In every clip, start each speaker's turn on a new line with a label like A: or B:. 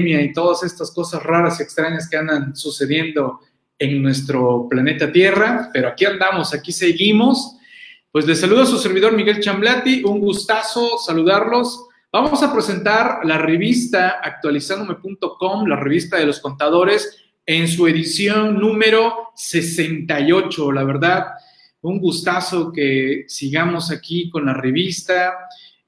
A: pandemia y todas estas cosas raras y extrañas que andan sucediendo en nuestro planeta Tierra, pero aquí andamos, aquí seguimos. Pues les saludo a su servidor Miguel Chamblati, un gustazo saludarlos. Vamos a presentar la revista actualizandome.com, la revista de los contadores, en su edición número 68. La verdad, un gustazo que sigamos aquí con la revista.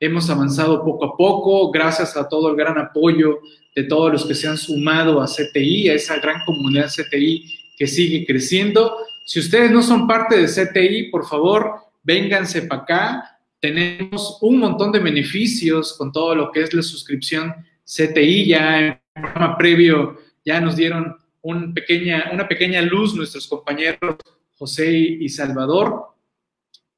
A: Hemos avanzado poco a poco, gracias a todo el gran apoyo de todos los que se han sumado a CTI, a esa gran comunidad CTI que sigue creciendo. Si ustedes no son parte de CTI, por favor, vénganse para acá. Tenemos un montón de beneficios con todo lo que es la suscripción CTI. Ya en el programa previo ya nos dieron pequeña, una pequeña luz nuestros compañeros José y Salvador.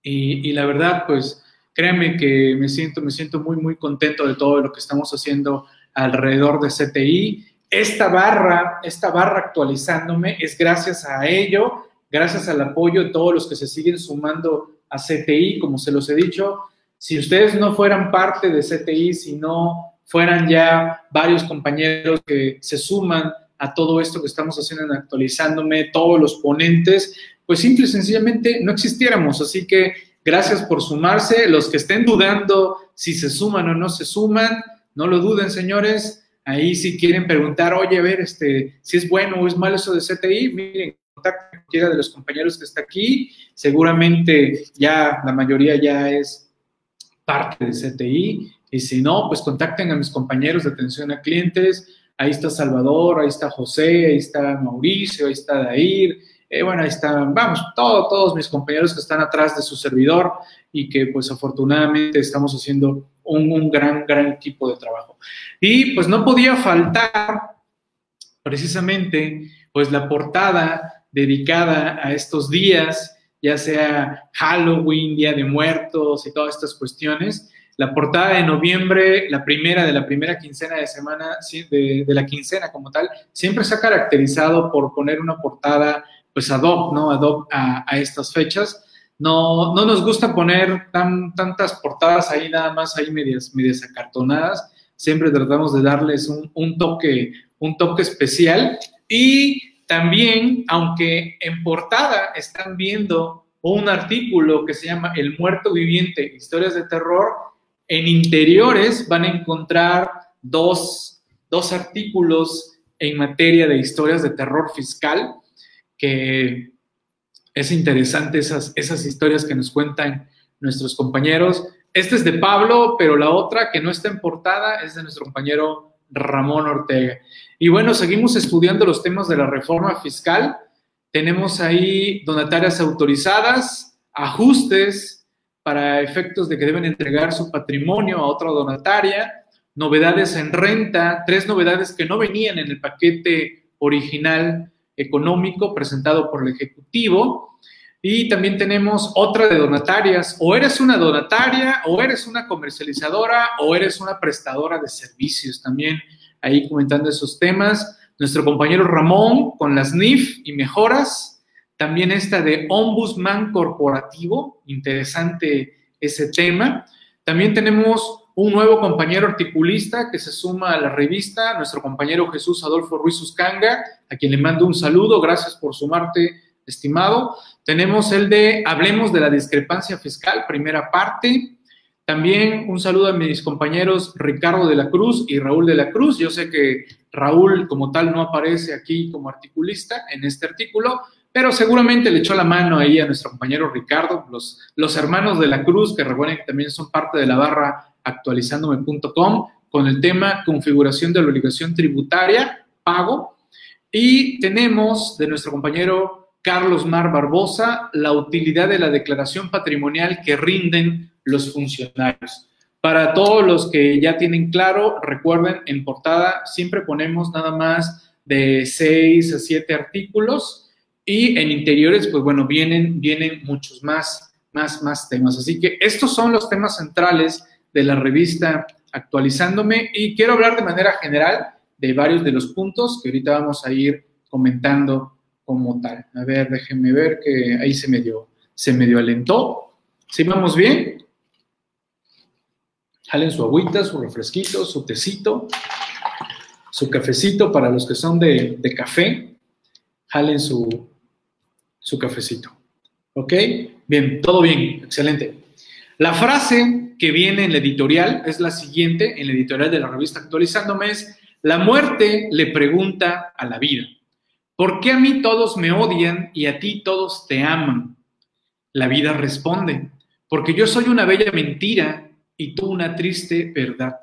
A: Y, y, la verdad, pues créanme que me siento, me siento muy, muy contento de todo lo que estamos haciendo alrededor de CTI esta barra, esta barra actualizándome es gracias a ello, gracias al apoyo de todos los que se siguen sumando a CTI, como se los he dicho. Si ustedes no fueran parte de CTI, si no fueran ya varios compañeros que se suman a todo esto que estamos haciendo en actualizándome, todos los ponentes, pues simple y sencillamente no existiéramos. Así que gracias por sumarse. Los que estén dudando si se suman o no se suman, no lo duden, señores Ahí si quieren preguntar, oye, a ver, este, si es bueno o es malo eso de CTI, miren, contacten a cualquiera de los compañeros que está aquí. Seguramente ya la mayoría ya es parte de CTI. Y si no, pues contacten a mis compañeros de atención a clientes. Ahí está Salvador, ahí está José, ahí está Mauricio, ahí está Dair. Eh, bueno, ahí están, vamos, todos, todos mis compañeros que están atrás de su servidor y que pues afortunadamente estamos haciendo un, gran, gran equipo de trabajo. Y pues no podía faltar precisamente pues la portada dedicada a estos días, ya sea Halloween, Día de Muertos y todas estas cuestiones. La portada de noviembre, la primera de la primera quincena de semana, de, de la quincena como tal, siempre se ha caracterizado por poner una portada pues ad hoc, ¿no? Ad hoc a estas fechas no, no nos gusta poner tan, tantas portadas ahí nada más ahí medias, medias acartonadas. Siempre tratamos de darles un, toque, un toque especial. Y también, aunque en portada están viendo un artículo que se llama El muerto viviente, historias de terror, en interiores van a encontrar dos, dos artículos en materia de historias de terror fiscal que es interesante esas, esas historias que nos cuentan nuestros compañeros. Este es de Pablo, pero la otra que no está en portada es de nuestro compañero Ramón Ortega. Y bueno, seguimos estudiando los temas de la reforma fiscal. Tenemos ahí donatarias autorizadas, ajustes para efectos de que deben entregar su patrimonio a otra donataria, novedades en renta, tres novedades que no venían en el paquete original económico presentado por el Ejecutivo. Y también tenemos otra de donatarias. O eres una donataria, o eres una comercializadora, o eres una prestadora de servicios. También ahí comentando esos temas. Nuestro compañero Ramón con las NIF y mejoras. También esta de Ombudsman Corporativo. Interesante ese tema. También tenemos un nuevo compañero articulista que se suma a la revista, nuestro compañero Jesús Adolfo Ruiz Uscanga, a quien le mando un saludo, gracias por sumarte, estimado. Tenemos el de Hablemos de la discrepancia fiscal, primera parte. También un saludo a mis compañeros Ricardo de la Cruz y Raúl de la Cruz. Yo sé que Raúl como tal no aparece aquí como articulista en este artículo, pero seguramente le echó la mano ahí a nuestro compañero Ricardo, los, hermanos de la Cruz, que recuerden que también son parte de la barra actualizándome.com con el tema configuración de la obligación tributaria, pago. Y tenemos de nuestro compañero Carlos Mar Barbosa la utilidad de la declaración patrimonial que rinden los funcionarios. Para todos los que ya tienen claro, recuerden, en portada siempre ponemos nada más de 6 a 7 artículos y en interiores, pues bueno, vienen, vienen muchos más, más, más temas. Así que estos son los temas centrales de la revista Actualizándome y quiero hablar de manera general de varios de los puntos que ahorita vamos a ir comentando como tal. A ver, déjenme ver que ahí se me dio, se me dio alentó. ¿Sí vamos bien? Jalen su agüita, su refresquito, su tecito. su cafecito para los que son de, de café, jalen su, su cafecito. ¿Ok? Bien, todo bien, excelente. La frase que viene en la editorial es la siguiente, en la editorial de la revista Actualizándome, es, la muerte le pregunta a la vida, ¿por qué a mí todos me odian y a ti todos te aman? La vida responde, porque yo soy una bella mentira y tú una triste verdad.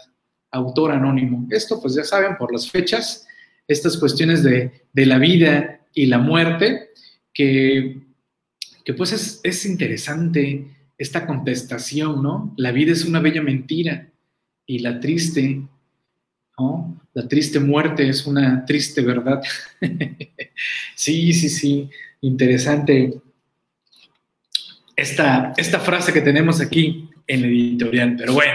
A: Autor anónimo. Esto, pues ya saben, por las fechas, estas cuestiones de, de la vida y la muerte, que, que pues es, es interesante esta contestación, ¿no? La vida es una bella mentira y la triste, ¿no? La triste muerte es una triste verdad. sí, sí, sí, interesante esta, esta frase que tenemos aquí en editorial, pero bueno,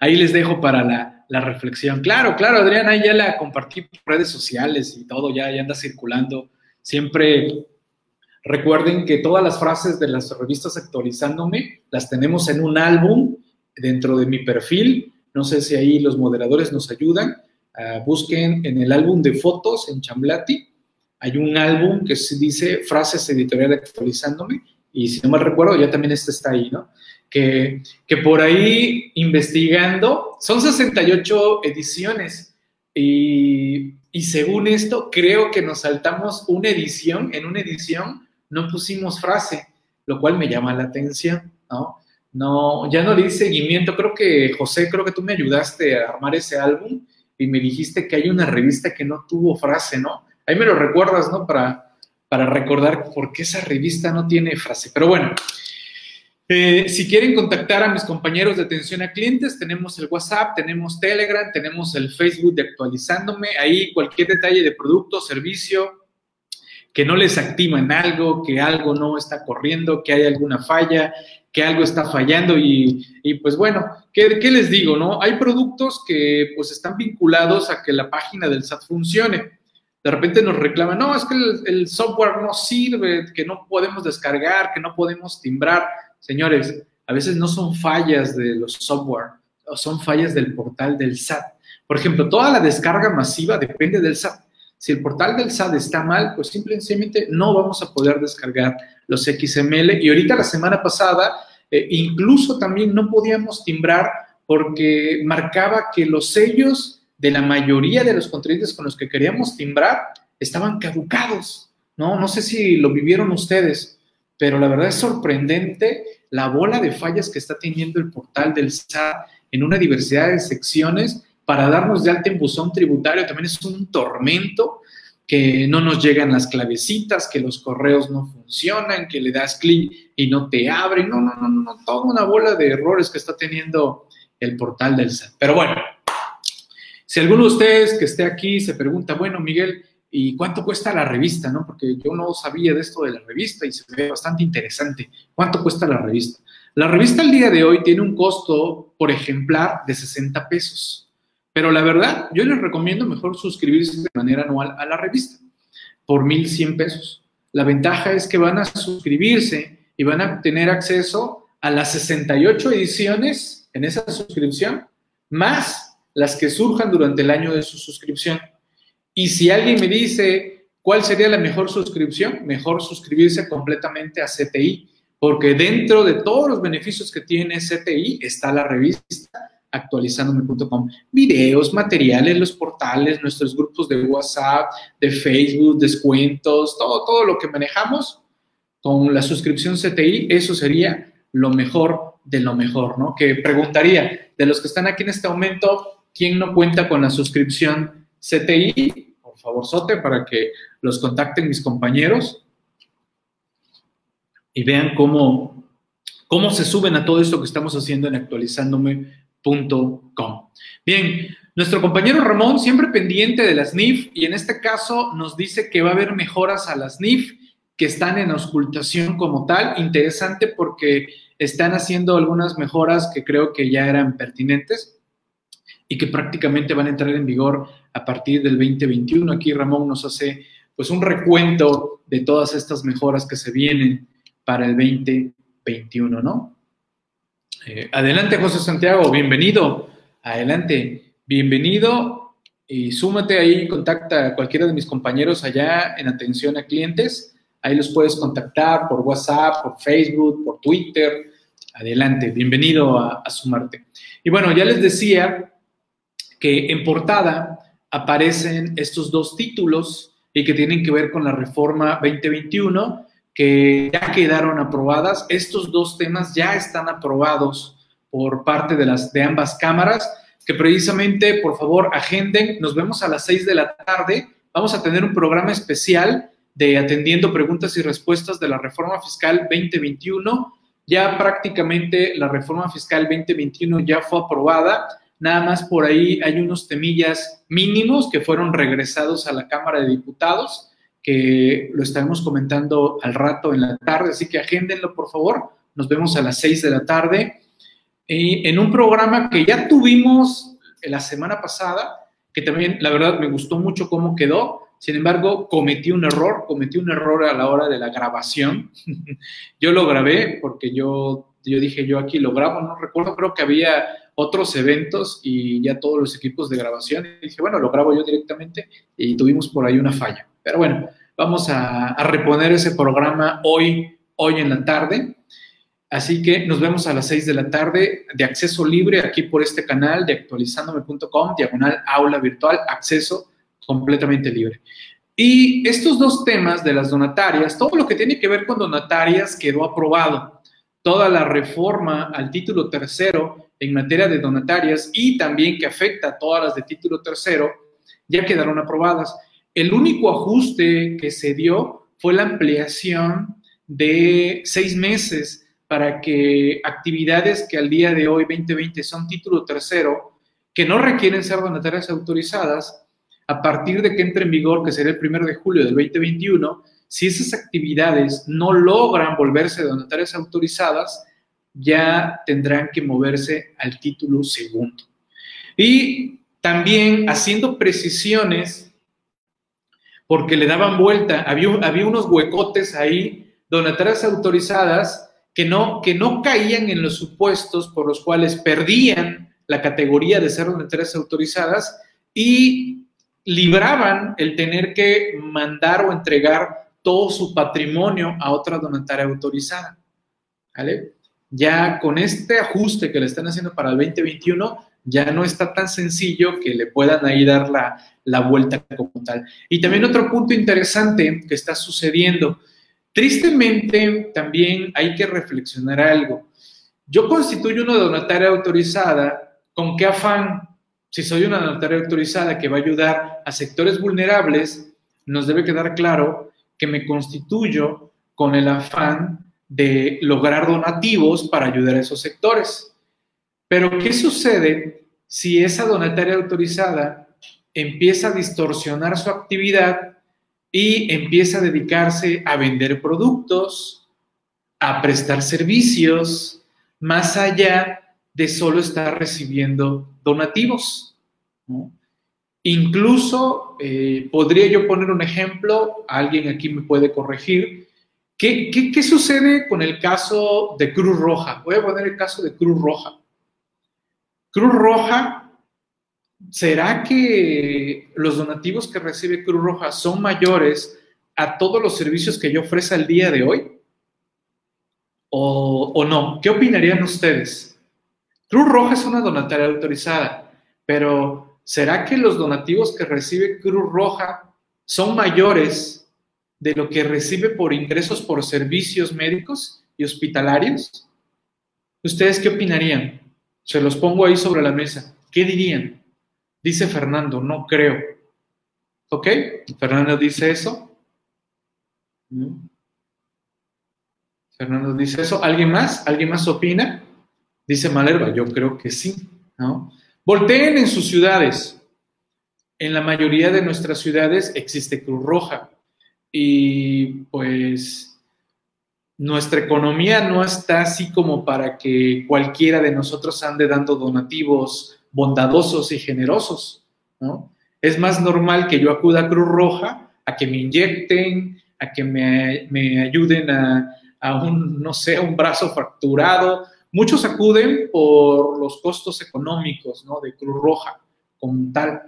A: ahí les dejo para la, la reflexión. Claro, claro, Adriana, ya la compartí por redes sociales y todo, ya, ya anda circulando. Siempre Recuerden que todas las frases de las revistas actualizándome las tenemos en un álbum dentro de mi perfil. No sé si ahí los moderadores nos ayudan. Uh, busquen en el álbum de fotos en Chamblati. Hay un álbum que se dice frases editorial actualizándome y si no mal recuerdo ya también este está ahí, ¿no? Que, que por ahí investigando, son 68 ediciones y, y según esto creo que nos saltamos una edición, en una edición no pusimos frase, lo cual me llama la atención, ¿no? No, ya no le di seguimiento, creo que José, creo que tú me ayudaste a armar ese álbum y me dijiste que hay una revista que no tuvo frase, ¿no? Ahí me lo recuerdas, ¿no? Para, para recordar por qué esa revista no tiene frase. Pero bueno, eh, si quieren contactar a mis compañeros de atención a clientes, tenemos el WhatsApp, tenemos Telegram, tenemos el Facebook de actualizándome. Ahí cualquier detalle de producto, servicio, que no les activan algo, que algo no está corriendo, que hay alguna falla, que algo está fallando y, pues bueno, ¿qué, les digo? no? Hay productos que pues están vinculados a que la página del SAT funcione. De repente nos reclaman, no, es que el, software no sirve, que no podemos descargar, que no podemos timbrar. Señores, a veces no son fallas de los software, son fallas del portal del SAT. Por ejemplo, toda la descarga masiva depende del SAT. Si el portal del SAT está mal, pues simplemente no vamos a poder descargar los XML. Y ahorita la semana pasada, eh, incluso también no podíamos timbrar porque marcaba que los sellos de la mayoría de los contribuyentes con los que queríamos timbrar estaban caducados. No, no sé si lo vivieron ustedes, pero la verdad es sorprendente la bola de fallas que está teniendo el portal del SAT en una diversidad de secciones para darnos de alta en buzón tributario también es un tormento, que no nos llegan las clavecitas, que los correos no funcionan, que le das clic y no te abre, no, no, no, no, toda una bola de errores que está teniendo el portal del SAT. Pero bueno, si alguno de ustedes que esté aquí se pregunta, bueno, Miguel, ¿y cuánto cuesta la revista? ¿no? Porque yo no sabía de esto de la revista y se ve bastante interesante. ¿Cuánto cuesta la revista? La revista al día de hoy tiene un costo por ejemplar de 60 pesos. Pero la verdad, yo les recomiendo mejor suscribirse de manera anual a la revista por 1.100 pesos. La ventaja es que van a suscribirse y van a tener acceso a las 68 ediciones en esa suscripción, más las que surjan durante el año de su suscripción. Y si alguien me dice cuál sería la mejor suscripción, mejor suscribirse completamente a CTI, porque dentro de todos los beneficios que tiene CTI está la revista actualizándome.com. Videos, materiales, los portales, nuestros grupos de WhatsApp, de Facebook, descuentos, todo, todo lo que manejamos con la suscripción CTI, eso sería lo mejor de lo mejor, ¿no? Que preguntaría, de los que están aquí en este momento, ¿quién no cuenta con la suscripción CTI? Por favor, Sote, para que los contacten mis compañeros y vean cómo, cómo se suben a todo esto que estamos haciendo en actualizándome Bien, nuestro compañero Ramón siempre pendiente de las NIF y en este caso nos dice que va a haber mejoras a las NIF que están en auscultación como tal. Interesante porque están haciendo algunas mejoras que creo que ya eran pertinentes y que prácticamente van a entrar en vigor a partir del 2021. Aquí Ramón nos hace pues un recuento de todas estas mejoras que se vienen para el 2021, ¿no? Eh, adelante, José Santiago, bienvenido. Adelante, bienvenido y súmate ahí, contacta a cualquiera de mis compañeros allá en atención a clientes. Ahí los puedes contactar por WhatsApp, por Facebook, por Twitter. Adelante, bienvenido a, a sumarte. Y bueno, ya les decía que en portada aparecen estos dos títulos y que tienen que ver con la reforma 2021 que ya quedaron aprobadas. Estos dos temas ya están aprobados por parte de, las, de ambas cámaras, que precisamente, por favor, agenden. Nos vemos a las seis de la tarde. Vamos a tener un programa especial de atendiendo preguntas y respuestas de la reforma fiscal 2021. Ya prácticamente la reforma fiscal 2021 ya fue aprobada. Nada más por ahí hay unos temillas mínimos que fueron regresados a la Cámara de Diputados que lo estaremos comentando al rato en la tarde, así que agéndenlo por favor. Nos vemos a las 6 de la tarde y en un programa que ya tuvimos la semana pasada, que también la verdad me gustó mucho cómo quedó. Sin embargo, cometí un error, cometí un error a la hora de la grabación. yo lo grabé porque yo, yo dije, yo aquí lo grabo, no recuerdo, creo que había otros eventos y ya todos los equipos de grabación. Y dije, bueno, lo grabo yo directamente y tuvimos por ahí una falla. Pero bueno, vamos a, reponer ese programa hoy, hoy en la tarde. Así que nos vemos a las 6 de la tarde de acceso libre aquí por este canal de actualizándome.com, diagonal aula virtual, acceso completamente libre. Y estos dos temas de las donatarias, todo lo que tiene que ver con donatarias quedó aprobado. Toda la reforma al título tercero en materia de donatarias y también que afecta a todas las de título tercero ya quedaron aprobadas. El único ajuste que se dio fue la ampliación de seis meses para que actividades que al día de hoy, 2020, son título tercero, que no requieren ser donatarias autorizadas, a partir de que entre en vigor, que será el primero de julio del 2021, si esas actividades no logran volverse donatarias autorizadas, ya tendrán que moverse al título segundo. Y también haciendo precisiones porque le daban vuelta, había, unos huecotes ahí, donatarias autorizadas que no, que no caían en los supuestos por los cuales perdían la categoría de ser donatarias autorizadas y libraban el tener que mandar o entregar todo su patrimonio a otra donataria autorizada. Ya con este ajuste que le están haciendo para el 2021, ya no está tan sencillo que le puedan ahí dar la, vuelta como tal. Y también otro punto interesante que está sucediendo. Tristemente, también hay que reflexionar algo. Yo constituyo una donataria autorizada, ¿con qué afán? Si soy una donataria autorizada que va a ayudar a sectores vulnerables, nos debe quedar claro que me constituyo con el afán de lograr donativos para ayudar a esos sectores. Pero, ¿qué sucede si esa donataria autorizada empieza a distorsionar su actividad y empieza a dedicarse a vender productos, a prestar servicios, más allá de solo estar recibiendo donativos? Incluso eh, podría yo poner un ejemplo, alguien aquí me puede corregir. ¿Qué, ¿Qué, sucede con el caso de Cruz Roja? Voy a poner el caso de Cruz Roja. Cruz Roja, ¿será que los donativos que recibe Cruz Roja son mayores a todos los servicios que yo ofrece al día de hoy? ¿O, no? ¿Qué opinarían ustedes? Cruz Roja es una donataria autorizada, pero ¿será que los donativos que recibe Cruz Roja son mayores de lo que recibe por ingresos por servicios médicos y hospitalarios? ¿Ustedes qué opinarían? Se los pongo ahí sobre la mesa. ¿Qué dirían? Dice Fernando, no creo. ¿Ok? Fernando dice eso. Fernando dice eso. ¿Alguien más? ¿Alguien más opina? Dice Malerva, yo creo que sí. ¿no? Volteen en sus ciudades. En la mayoría de nuestras ciudades existe Cruz Roja. Y pues nuestra economía no está así como para que cualquiera de nosotros ande dando donativos bondadosos y generosos, ¿no? Es más normal que yo acuda a Cruz Roja a que me inyecten, a que me, ayuden a, a, un, no sé, un brazo fracturado. Muchos acuden por los costos económicos, ¿no? De Cruz Roja como tal.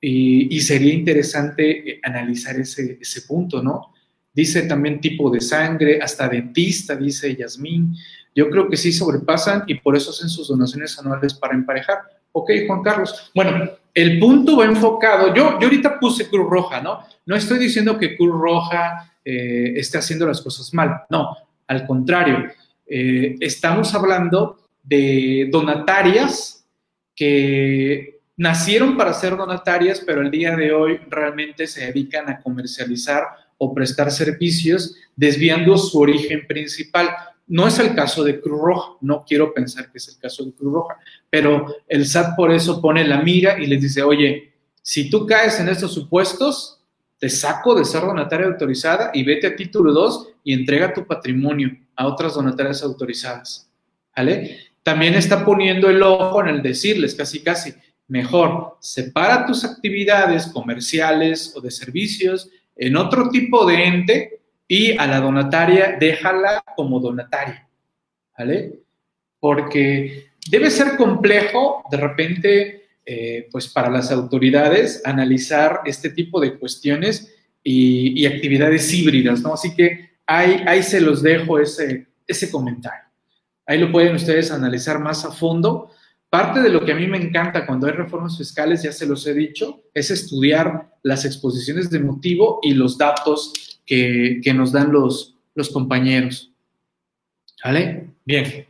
A: y, sería interesante eh, analizar ese, ese punto, ¿no? Dice también tipo de sangre, hasta dentista, dice Yasmín. Yo creo que sí sobrepasan y por eso hacen sus donaciones anuales para emparejar. Ok, Juan Carlos. Bueno, el punto va enfocado. Yo, yo ahorita puse Cruz Roja, ¿no? No estoy diciendo que Cruz Roja eh, esté haciendo las cosas mal. No, al contrario. Eh, estamos hablando de donatarias que nacieron para ser donatarias, pero el día de hoy realmente se dedican a comercializar o prestar servicios desviando su origen principal. No es el caso de Cruz Roja, no quiero pensar que es el caso de Cruz Roja, pero el SAT por eso pone la mira y les dice, oye, si tú caes en estos supuestos, te saco de ser donataria autorizada y vete a título 2 y entrega tu patrimonio a otras donatarias autorizadas. ¿Vale? También está poniendo el ojo en el decirles casi casi, mejor, separa tus actividades comerciales o de servicios en otro tipo de ente y a la donataria déjala como donataria, ¿vale? Porque debe ser complejo de repente, eh, pues para las autoridades, analizar este tipo de cuestiones y, actividades híbridas, ¿no? Así que ahí, ahí se los dejo ese, ese comentario. Ahí lo pueden ustedes analizar más a fondo. Parte de lo que a mí me encanta cuando hay reformas fiscales, ya se los he dicho, es estudiar las exposiciones de motivo y los datos que, nos dan los, compañeros. ¿Vale? Bien.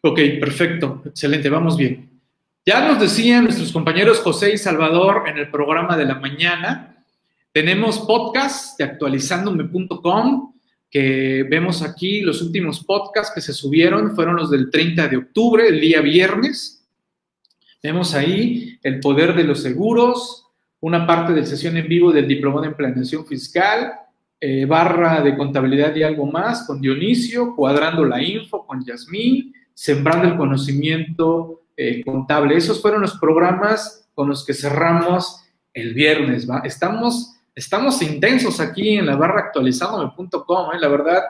A: Ok, perfecto, excelente, vamos bien. Ya nos decían nuestros compañeros José y Salvador en el programa de la mañana, tenemos podcast de actualizandome.com, que vemos aquí, los últimos podcasts que se subieron fueron los del 30 de octubre, el día viernes. Vemos ahí el poder de los seguros, una parte de sesión en vivo del diplomado en planeación fiscal, eh, barra de contabilidad y algo más con Dionisio, cuadrando la info con Yasmín, sembrando el conocimiento eh, contable. Esos fueron los programas con los que cerramos el viernes. Estamos estamos intensos aquí en la barra actualizandome.com, ¿eh? la verdad,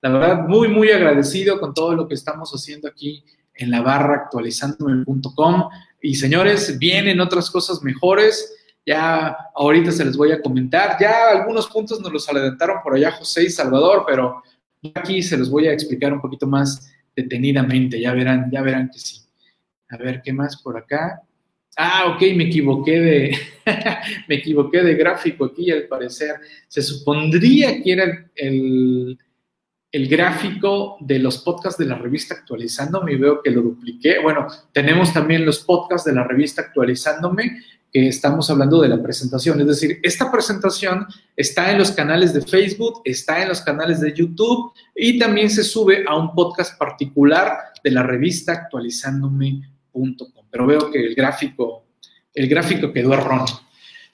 A: la verdad, muy, muy agradecido con todo lo que estamos haciendo aquí en la barra actualizandome.com. Y señores, vienen otras cosas mejores. Ya ahorita se les voy a comentar. Ya algunos puntos nos los adelantaron por allá José y Salvador, pero aquí se los voy a explicar un poquito más detenidamente. Ya verán, ya verán que sí. A ver, ¿qué más por acá? Ah, ok, me equivoqué de, me equivoqué de gráfico aquí al parecer. Se supondría que era el, gráfico de los podcasts de la revista Actualizándome y veo que lo dupliqué. Bueno, tenemos también los podcasts de la revista Actualizándome que estamos hablando de la presentación. Es decir, esta presentación está en los canales de Facebook, está en los canales de YouTube y también se sube a un podcast particular de la revista actualizándome.com pero veo que el gráfico, el gráfico quedó erróneo.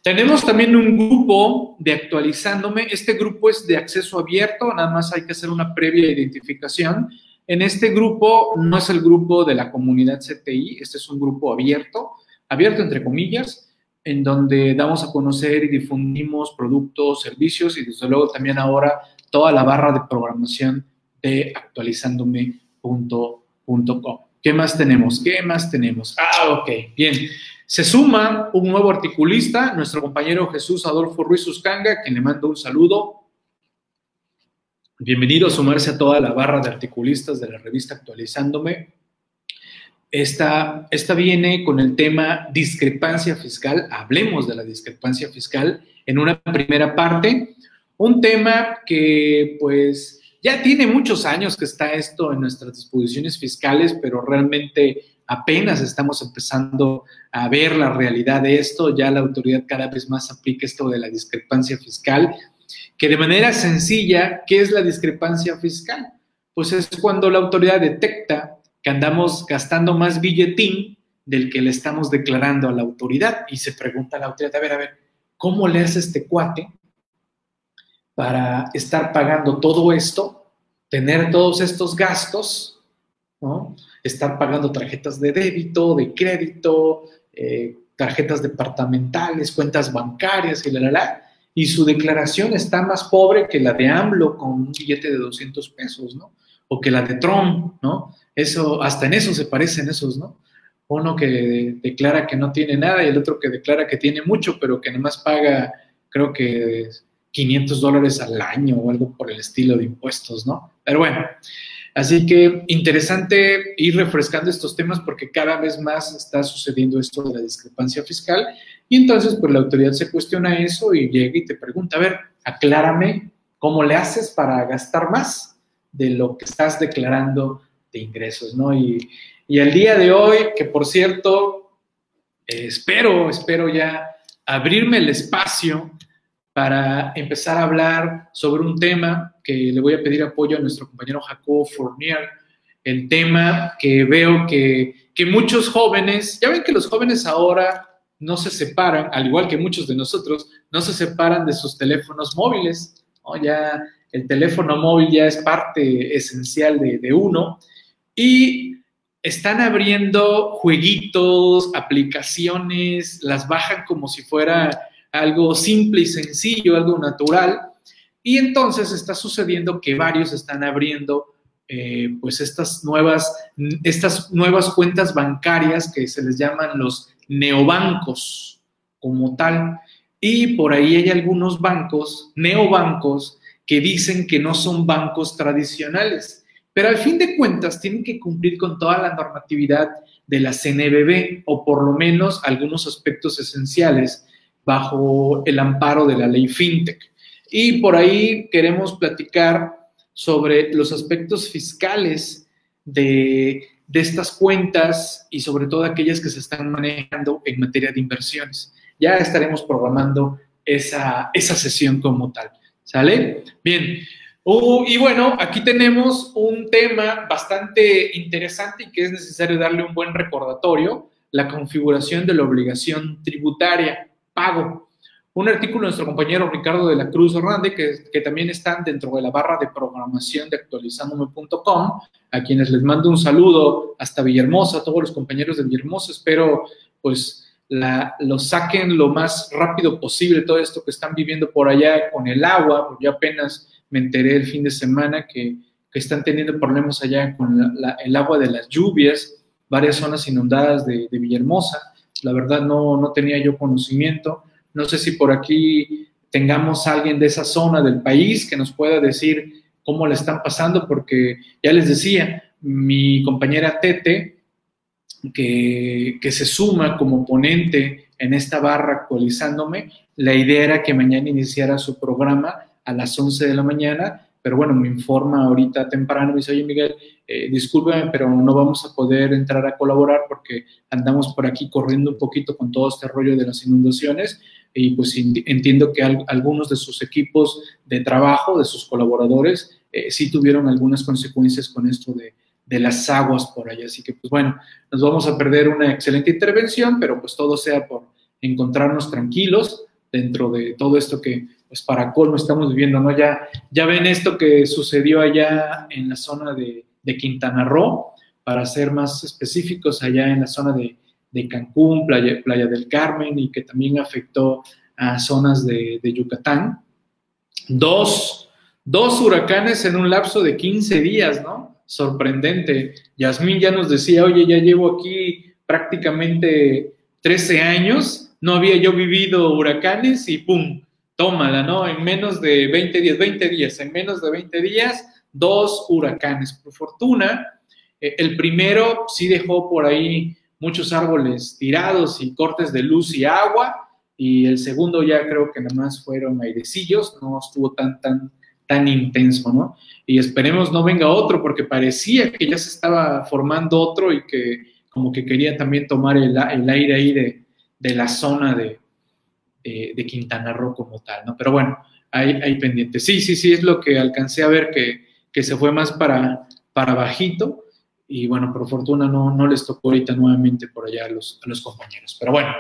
A: Tenemos también un grupo de actualizándome. Este grupo es de acceso abierto, nada más hay que hacer una previa identificación. En este grupo no es el grupo de la comunidad CTI, este es un grupo abierto, abierto entre comillas, en donde damos a conocer y difundimos productos, servicios y desde luego también ahora toda la barra de programación de actualizándome.com. ¿Qué más tenemos? ¿Qué más tenemos? Ah, ok, bien. Se suma un nuevo articulista, nuestro compañero Jesús Adolfo Ruiz Uscanga, quien le mando un saludo. Bienvenido a sumarse a toda la barra de articulistas de la revista Actualizándome. Esta, esta viene con el tema discrepancia fiscal. Hablemos de la discrepancia fiscal en una primera parte. Un tema que, pues, ya tiene muchos años que está esto en nuestras disposiciones fiscales, pero realmente apenas estamos empezando a ver la realidad de esto. Ya la autoridad cada vez más aplica esto de la discrepancia fiscal, que de manera sencilla, ¿qué es la discrepancia fiscal? Pues es cuando la autoridad detecta que andamos gastando más billetín del que le estamos declarando a la autoridad y se pregunta a la autoridad, a ver, a ver, ¿cómo le hace este cuate para estar pagando todo esto, tener todos estos gastos, ¿no? estar pagando tarjetas de débito, de crédito, eh, tarjetas departamentales, cuentas bancarias y la, la, la, y su declaración está más pobre que la de AMLO con un billete de 200 pesos, ¿no? O que la de Trump, ¿no? Eso, hasta en eso se parecen esos, ¿no? uno que declara que no tiene nada y el otro que declara que tiene mucho, pero que además paga, creo que 500 dólares al año o algo por el estilo de impuestos, ¿no? Pero bueno, así que interesante ir refrescando estos temas porque cada vez más está sucediendo esto de la discrepancia fiscal y entonces pues la autoridad se cuestiona eso y llega y te pregunta, a ver, aclárame cómo le haces para gastar más de lo que estás declarando de ingresos, ¿no? Y, y el día de hoy, que por cierto, eh, espero, espero ya abrirme el espacio para empezar a hablar sobre un tema que le voy a pedir apoyo a nuestro compañero Jacob Fournier, el tema que veo que, que muchos jóvenes, ya ven que los jóvenes ahora no se separan, al igual que muchos de nosotros, no se separan de sus teléfonos móviles. ¿no? Ya el teléfono móvil ya es parte esencial de, de uno. Y están abriendo jueguitos, aplicaciones, las bajan como si fuera algo simple y sencillo, algo natural. Y entonces está sucediendo que varios están abriendo eh, pues estas nuevas, estas nuevas cuentas bancarias que se les llaman los neobancos como tal. Y por ahí hay algunos bancos, neobancos, que dicen que no son bancos tradicionales, pero al fin de cuentas tienen que cumplir con toda la normatividad de la CNBB o por lo menos algunos aspectos esenciales bajo el amparo de la ley FinTech. Y por ahí queremos platicar sobre los aspectos fiscales de de estas cuentas y sobre todo aquellas que se están manejando en materia de inversiones. Ya estaremos programando esa, esa sesión como tal. ¿Sale? Bien. Uh, y bueno, aquí tenemos un tema bastante interesante y que es necesario darle un buen recordatorio, la configuración de la obligación tributaria, pago. Un artículo de nuestro compañero Ricardo de la Cruz Hernández, que, que también están dentro de la barra de programación de actualizándome.com, a quienes les mando un saludo hasta Villahermosa, a todos los compañeros de Villahermosa, espero pues la, lo saquen lo más rápido posible todo esto que están viviendo por allá con el agua, porque yo apenas me enteré el fin de semana que, están teniendo problemas allá con el agua de las lluvias, varias zonas inundadas de, de Villahermosa, la verdad no, no tenía yo conocimiento, no sé si por aquí tengamos a alguien de esa zona del país que nos pueda decir cómo le están pasando, porque ya les decía, mi compañera Tete, que, que se suma como ponente en esta barra actualizándome, la idea era que mañana iniciara su programa a las 11 de la mañana, pero bueno, me informa ahorita temprano, me dice, oye Miguel, eh, discúlpeme, pero no vamos a poder entrar a colaborar porque andamos por aquí corriendo un poquito con todo este rollo de las inundaciones, y pues entiendo que algunos de sus equipos de trabajo, de sus colaboradores, eh, sí tuvieron algunas consecuencias con esto de, de, las aguas por allá. Así que pues bueno, nos vamos a perder una excelente intervención, pero pues todo sea por encontrarnos tranquilos dentro de todo esto que pues para colmo estamos viviendo, ¿no? Ya, ya ven esto que sucedió allá en la zona de, de Quintana Roo, para ser más específicos, allá en la zona de, de Cancún, Playa, Playa del Carmen y que también afectó a zonas de, Yucatán. Dos, dos huracanes en un lapso de 15 días, ¿no? Sorprendente. Yasmín ya nos decía, oye, ya llevo aquí prácticamente 13 años, no había yo vivido huracanes y ¡pum! Tómala, ¿no? En menos de 20 días, 20 días, en menos de 20 días, dos huracanes. Por fortuna, eh, el primero sí dejó por ahí muchos árboles tirados y cortes de luz y agua. Y el segundo ya creo que nada más fueron airecillos, no estuvo tan, tan, tan intenso, ¿no? Y esperemos no venga otro, porque parecía que ya se estaba formando otro y que como que quería también tomar el, el aire ahí de, de la zona de, de, Quintana Roo como tal, ¿no? Pero bueno, hay, hay pendiente. Sí, sí, sí, es lo que alcancé a ver que, que se fue más para, para bajito y bueno, por fortuna no, no les tocó ahorita nuevamente por allá a los, a los compañeros. Pero bueno,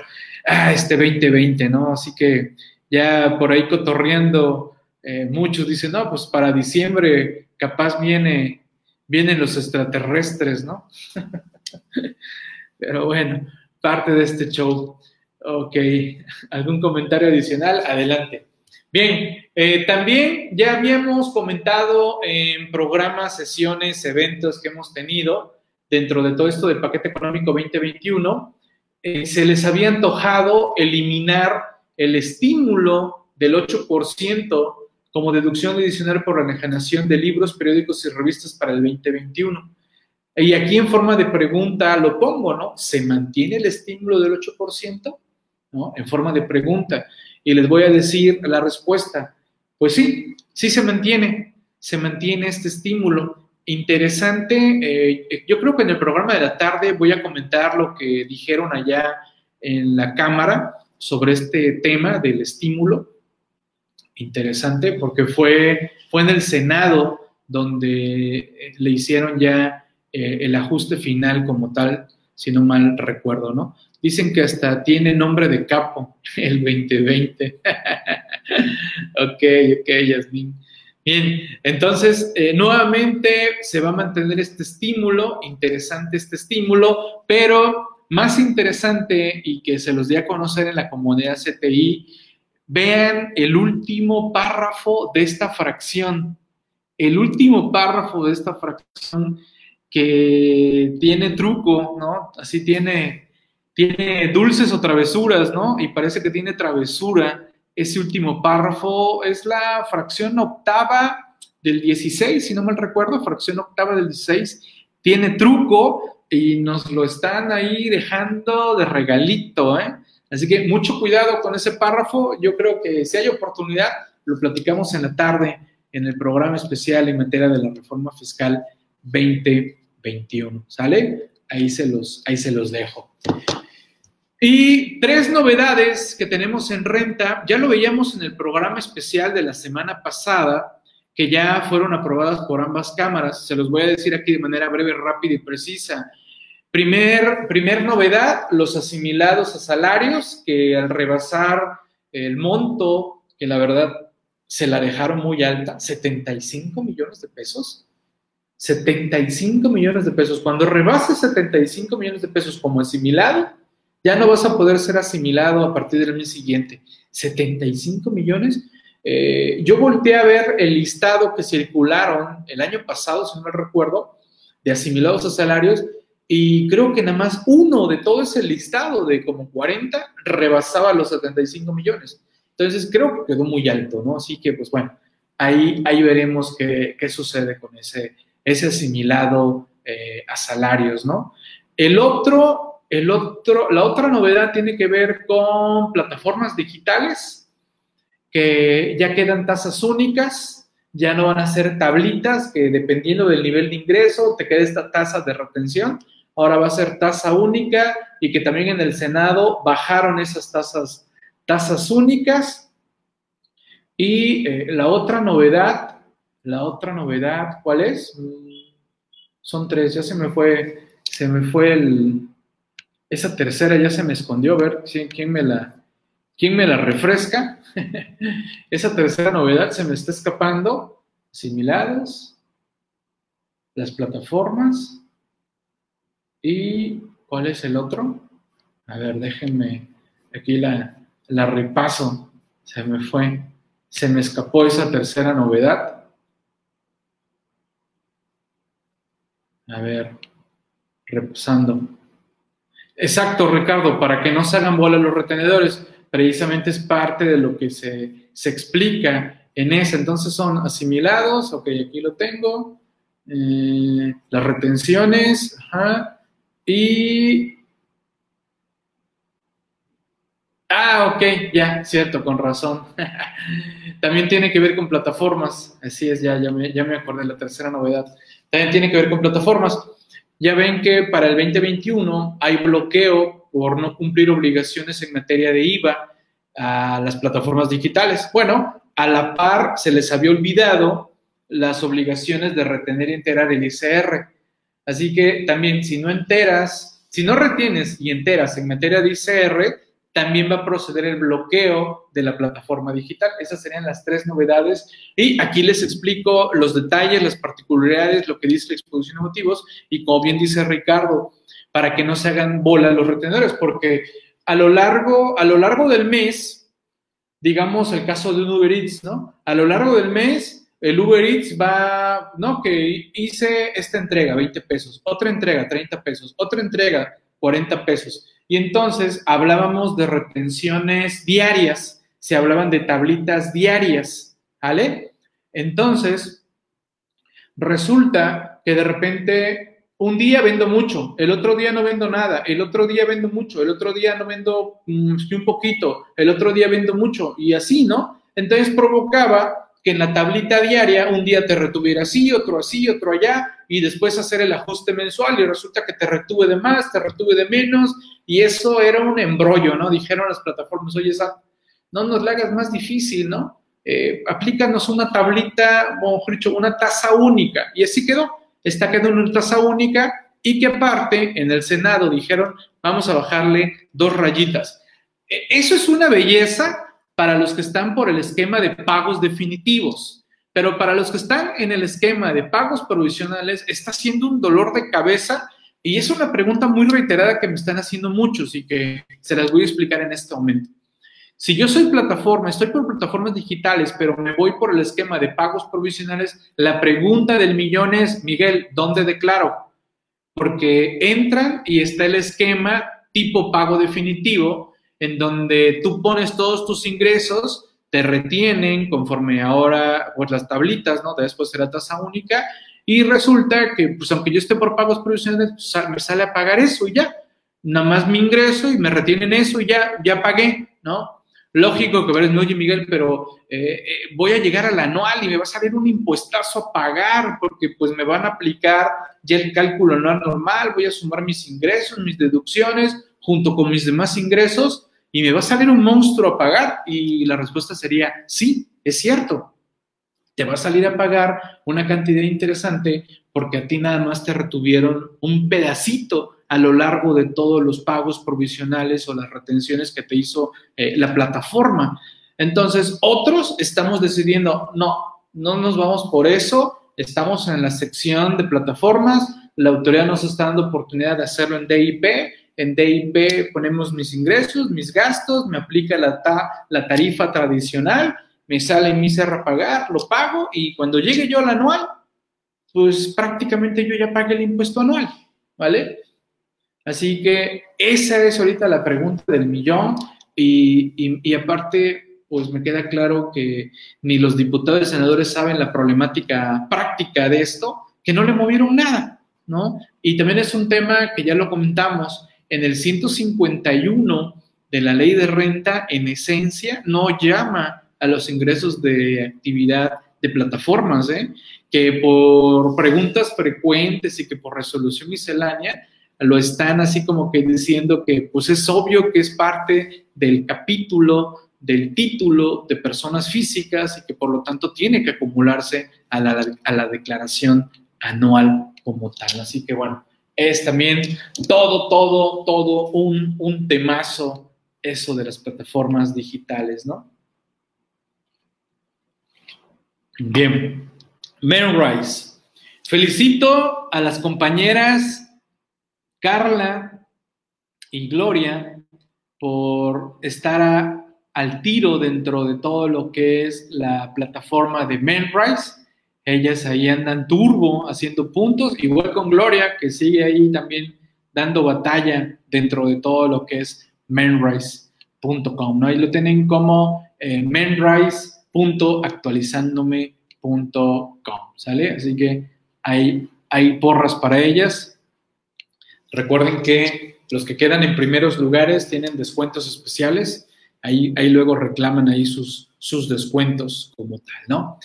A: ah, este 2020, ¿no? Así que ya por ahí cotorreando, eh, muchos dicen, no, pues para diciembre capaz viene, vienen los extraterrestres, ¿no? Pero bueno, parte de este show. Ok, ¿algún comentario adicional? Adelante. Bien, eh, también ya habíamos comentado en programas, sesiones, eventos que hemos tenido dentro de todo esto del paquete económico 2021, eh, se les había antojado eliminar el estímulo del 8% como deducción adicional por la enajenación de libros, periódicos y revistas para el 2021. Y aquí en forma de pregunta lo pongo, ¿no? ¿Se mantiene el estímulo del 8%? En forma de pregunta. Y les voy a decir la respuesta. Pues sí, sí se mantiene, se mantiene este estímulo. Interesante, eh, yo creo que en el programa de la tarde voy a comentar lo que dijeron allá en la Cámara sobre este tema del estímulo. Interesante, porque fue, fue en el Senado donde le hicieron ya eh, el ajuste final como tal, si no mal recuerdo, ¿no? Dicen que hasta tiene nombre de capo, el 2020. ok, ok, Yasmin. Bien, entonces, eh, nuevamente se va a mantener este estímulo, interesante este estímulo, pero más interesante y que se los di a conocer en la comunidad CTI, vean el último párrafo de esta fracción. El último párrafo de esta fracción que tiene truco, ¿no? Así tiene, tiene dulces o travesuras, ¿no? Y parece que tiene travesura. Ese último párrafo es la fracción octava del 16, si no mal recuerdo, fracción octava del 16. Tiene truco y nos lo están ahí dejando de regalito, ¿eh? Así que mucho cuidado con ese párrafo. Yo creo que si hay oportunidad, lo platicamos en la tarde en el programa especial en materia de la reforma fiscal 20 21. ¿Sale? Ahí se los, ahí se los dejo. Y tres novedades que tenemos en renta, ya lo veíamos en el programa especial de la semana pasada, que ya fueron aprobadas por ambas cámaras. Se los voy a decir aquí de manera breve, rápida y precisa. Primer, primer novedad, los asimilados a salarios, que al rebasar el monto, que la verdad se la dejaron muy alta, 75 millones de pesos, 75 millones de pesos. Cuando rebases 75 millones de pesos como asimilado, ya no vas a poder ser asimilado a partir del mes siguiente. 75 millones. Eh, yo volteé a ver el listado que circularon el año pasado, si no recuerdo, de asimilados a salarios, y creo que nada más uno de todo ese listado de como 40 rebasaba los 75 millones. Entonces creo que quedó muy alto, ¿no? Así que, pues bueno, ahí, ahí veremos qué, qué sucede con ese, ese asimilado eh, a salarios, ¿no? El otro, el otro, la otra novedad tiene que ver con plataformas digitales, que ya quedan tasas únicas, ya no van a ser tablitas que dependiendo del nivel de ingreso te quede esta tasa de retención, ahora va a ser tasa única y que también en el Senado bajaron esas tasas, tasas únicas. Y eh, la otra novedad la otra novedad, ¿cuál es? Mm, son tres, ya se me fue, se me fue el, esa tercera ya se me escondió, a ver quién me la, quién me la refresca. esa tercera novedad se me está escapando. Similares, las plataformas y ¿cuál es el otro? A ver, déjenme, aquí la, la repaso, se me fue, se me escapó esa tercera novedad. A ver, reposando. Exacto, Ricardo, para que no se hagan bola los retenedores, precisamente es parte de lo que se, explica en ese. Entonces son asimilados, ok, aquí lo tengo, eh, las retenciones, ajá, y... Ah, ok, ya, cierto, con razón. También tiene que ver con plataformas, así es, ya, ya me, ya me acordé, la tercera novedad. También tiene que ver con plataformas. Ya ven que para el 2021 hay bloqueo por no cumplir obligaciones en materia de IVA a las plataformas digitales. Bueno, a la par se les había olvidado las obligaciones de retener y enterar el ICR. Así que también si no enteras, si no retienes y enteras en materia de ICR, también va a proceder el bloqueo de la plataforma digital. Esas serían las tres novedades. Y aquí les explico los detalles, las particularidades, lo que dice la exposición de motivos y como bien dice Ricardo, para que no se hagan bola los retenedores, porque a lo largo, a lo largo del mes, digamos el caso de un Uber Eats, ¿no? A lo largo del mes el Uber Eats va, no, que hice esta entrega, 20 pesos, otra entrega, 30 pesos, otra entrega, 40 pesos. Y entonces hablábamos de retenciones diarias, se hablaban de tablitas diarias, ¿vale? Entonces, resulta que de repente un día vendo mucho, el otro día no vendo nada, el otro día vendo mucho, el otro día no vendo mm, un poquito, el otro día vendo mucho y así, ¿no? Entonces provocaba que en la tablita diaria un día te retuviera así, otro así, otro allá y después hacer el ajuste mensual y resulta que te retuve de más, te retuve de menos y eso era un embrollo, ¿no? Dijeron las plataformas, oye, no nos la hagas más difícil, ¿no? Eh, aplícanos una tablita, o dicho, una tasa única y así quedó está quedando una tasa única y que aparte en el Senado dijeron, vamos a bajarle dos rayitas. E, eso es una belleza para los que están por el esquema de pagos definitivos, pero para los que están en el esquema de pagos provisionales está siendo un dolor de cabeza y es una pregunta muy reiterada que me están haciendo muchos y que se las voy a explicar en este momento. Si yo soy plataforma, estoy por plataformas digitales, pero me voy por el esquema de pagos provisionales, la pregunta del millón es, Miguel, ¿dónde declaro? Porque entran y está el esquema tipo pago definitivo, en donde tú pones todos tus ingresos, te retienen conforme ahora, pues las tablitas, ¿no? Después será tasa única, y resulta que, pues aunque yo esté por pagos provisionales, pues, me sale a pagar eso y ya. Nada más mi ingreso y me retienen eso y ya, ya pagué, ¿no? Lógico que verás, no, oye Miguel, pero eh, eh, voy a llegar al anual y me va a salir un impuestazo a pagar porque pues me van a aplicar ya el cálculo anual normal, voy a sumar mis ingresos, mis deducciones junto con mis demás ingresos y me va a salir un monstruo a pagar. Y la respuesta sería, sí, es cierto, te va a salir a pagar una cantidad interesante porque a ti nada más te retuvieron un pedacito a lo largo de todos los pagos provisionales o las retenciones que te hizo eh, la plataforma. Entonces, otros estamos decidiendo, no, no nos vamos por eso, estamos en la sección de plataformas, la autoridad nos está dando oportunidad de hacerlo en DIP, en DIP ponemos mis ingresos, mis gastos, me aplica la, la tarifa tradicional, me sale mi cerra pagar, lo pago y cuando llegue yo al anual, pues prácticamente yo ya pagué el impuesto anual, ¿vale? Así que esa es ahorita la pregunta del millón y, aparte, pues me queda claro que ni los diputados y senadores saben la problemática práctica de esto, que no le movieron nada, ¿no? Y también es un tema que ya lo comentamos, en el 151 de la ley de renta, en esencia, no llama a los ingresos de actividad de plataformas, ¿eh? que por preguntas frecuentes y que por resolución miscelánea lo están así como que diciendo que pues es obvio que es parte del capítulo, del título de personas físicas y que por lo tanto tiene que acumularse a la, declaración anual como tal. Así que bueno, es también todo, todo, todo un, un temazo eso de las plataformas digitales, ¿no? Bien, Rice. Felicito a las compañeras Carla y Gloria por estar al tiro dentro de todo lo que es la plataforma de Menrise. Ellas ahí andan turbo haciendo puntos, igual con Gloria, que sigue ahí también dando batalla dentro de todo lo que es menrise.com. ¿no? Ahí lo tienen como eh, menrise.actualizandome.com, ¿sale? Así que hay, hay porras para ellas Recuerden que los que quedan en primeros lugares tienen descuentos especiales. Ahí, ahí luego reclaman ahí sus, sus descuentos como tal, ¿no?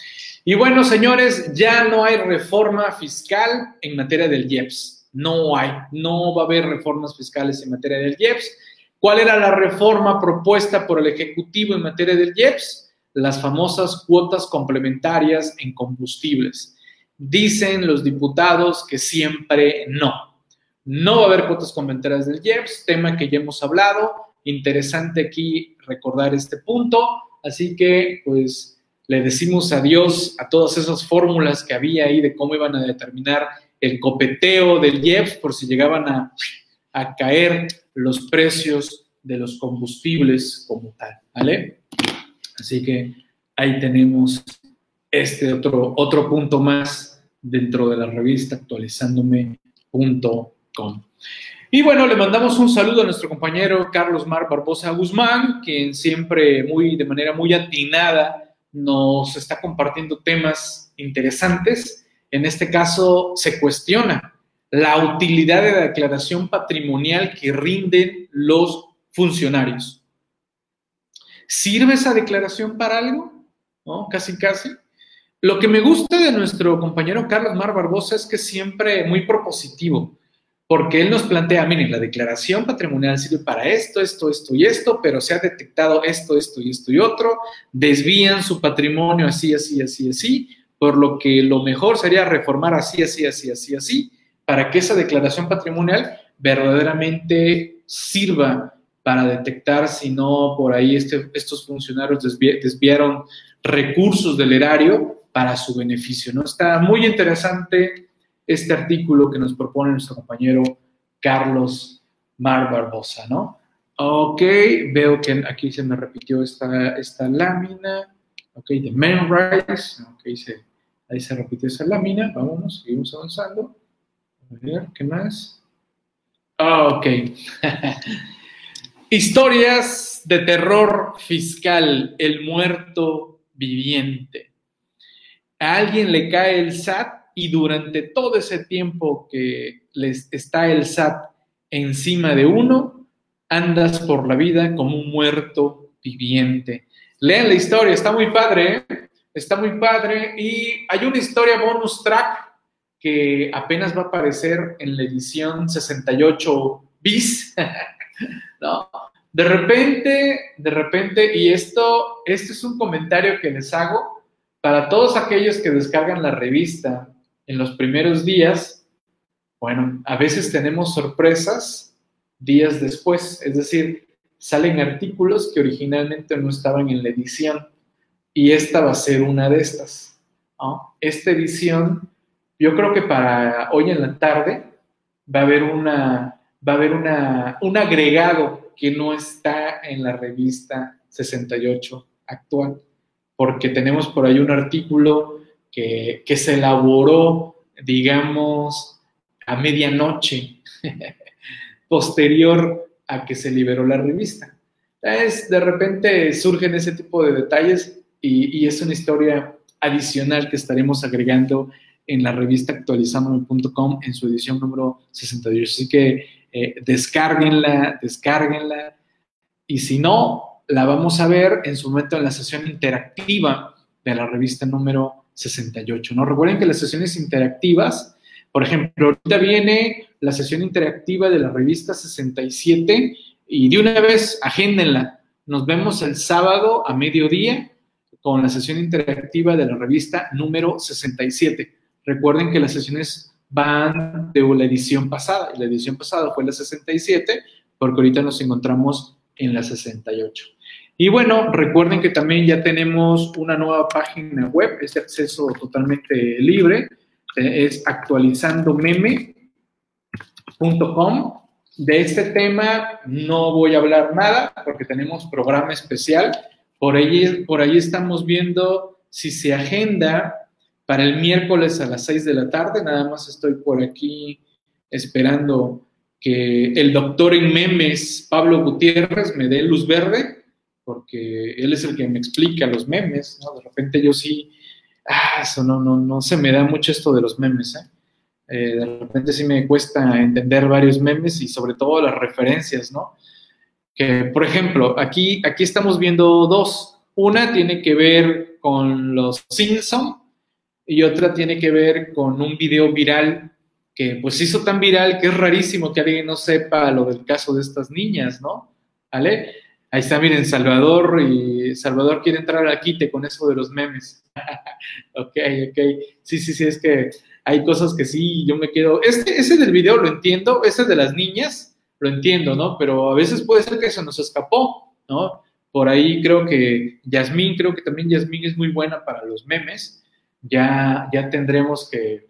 A: Y bueno, señores, ya no hay reforma fiscal en materia del IEPS. No hay, no va a haber reformas fiscales en materia del IEPS. ¿Cuál era la reforma propuesta por el Ejecutivo en materia del IEPS? Las famosas cuotas complementarias en combustibles. Dicen los diputados que siempre no. No va a haber cuotas conventeras del IEPS, tema que ya hemos hablado. Interesante aquí recordar este punto. Así que, pues, le decimos adiós a todas esas fórmulas que había ahí de cómo iban a determinar el copeteo del IEPS por si llegaban a, a caer los precios de los combustibles como tal, ¿vale? Así que ahí tenemos este otro, otro punto más dentro de la revista actualizándome.com. Y bueno, le mandamos un saludo a nuestro compañero Carlos Mar Barbosa Guzmán, quien siempre muy, de manera muy atinada nos está compartiendo temas interesantes. En este caso, se cuestiona la utilidad de la declaración patrimonial que rinden los funcionarios. ¿Sirve esa declaración para algo? ¿No? Casi, casi. Lo que me gusta de nuestro compañero Carlos Mar Barbosa es que siempre muy propositivo porque él nos plantea, miren, la declaración patrimonial sirve para esto, esto, esto y esto, pero se ha detectado esto, esto y esto y otro, desvían su patrimonio así, así, así, así, por lo que lo mejor sería reformar así, así, así, así, así, para que esa declaración patrimonial verdaderamente sirva para detectar si no por ahí este, estos funcionarios desviaron recursos del erario para su beneficio, ¿no? Está muy interesante este artículo que nos propone nuestro compañero Carlos Mar Barbosa, ¿no? Ok, veo que aquí se me repitió esta, esta lámina. Ok, de Memrise. Ok, ahí se repitió esa lámina. Vámonos, seguimos avanzando. A ver, ¿qué más? Ok. Historias de terror fiscal, el muerto viviente. A alguien le cae el SAT y durante todo ese tiempo que les está el SAT encima de uno, andas por la vida como un muerto viviente. Lean la historia, está muy padre, ¿eh? está muy padre y hay una historia bonus track que apenas va a aparecer en la edición 68 bis. no, de repente, de repente, y esto, este es un comentario que les hago para todos aquellos que descargan la revista en los primeros días, bueno, a veces tenemos sorpresas días después, es decir, salen artículos que originalmente no estaban en la edición y esta va a ser una de estas. Esta edición, yo creo que para hoy en la tarde va a haber una, un agregado que no está en la revista 68 actual, porque tenemos por ahí un artículo que, se elaboró, digamos, a medianoche, posterior a que se liberó la revista. Es, de repente surgen ese tipo de detalles y, es una historia adicional que estaremos agregando en la revista actualizandome.com en su edición número 68. Así que eh, descárguenla, descárguenla. Y si no, la vamos a ver en su momento en la sesión interactiva de la revista número 68, ¿no? Recuerden que las sesiones interactivas, por ejemplo, ahorita viene la sesión interactiva de la revista 67 y de una vez agéndenla. Nos vemos el sábado a mediodía con la sesión interactiva de la revista número 67. Recuerden que las sesiones van de la edición pasada. La edición pasada fue la 67 porque ahorita nos encontramos en la 68. Y bueno, recuerden que también ya tenemos una nueva página web, es acceso totalmente libre, eh, es actualizandomeme.com. De este tema no voy a hablar nada porque tenemos programa especial. Por ahí, por ahí estamos viendo si se agenda para el miércoles a las 6 de la tarde. Nada más estoy por aquí esperando que el doctor en memes, Pablo Gutiérrez, me dé luz verde porque él es el que me explica los memes, ¿no? De repente yo sí, ah, eso no, no, no se me da mucho esto de los memes, ¿eh? ¿eh? de repente sí me cuesta entender varios memes y sobre todo las referencias, ¿no? Que, por ejemplo, aquí, aquí estamos viendo dos. Una tiene que ver con los Simpson y otra tiene que ver con un video viral que pues hizo tan viral que es rarísimo que alguien no sepa lo del caso de estas niñas, ¿no? ¿Vale? Ahí está, miren, Salvador, y Salvador quiere entrar al quite con eso de los memes. ok, ok. Sí, sí, sí, es que hay cosas que sí, yo me quedo. Este, ese del video lo entiendo, ese de las niñas, lo entiendo, ¿no? Pero a veces puede ser que se nos escapó, ¿no? Por ahí creo que Yasmín, creo que también Yasmín es muy buena para los memes. Ya, ya tendremos que,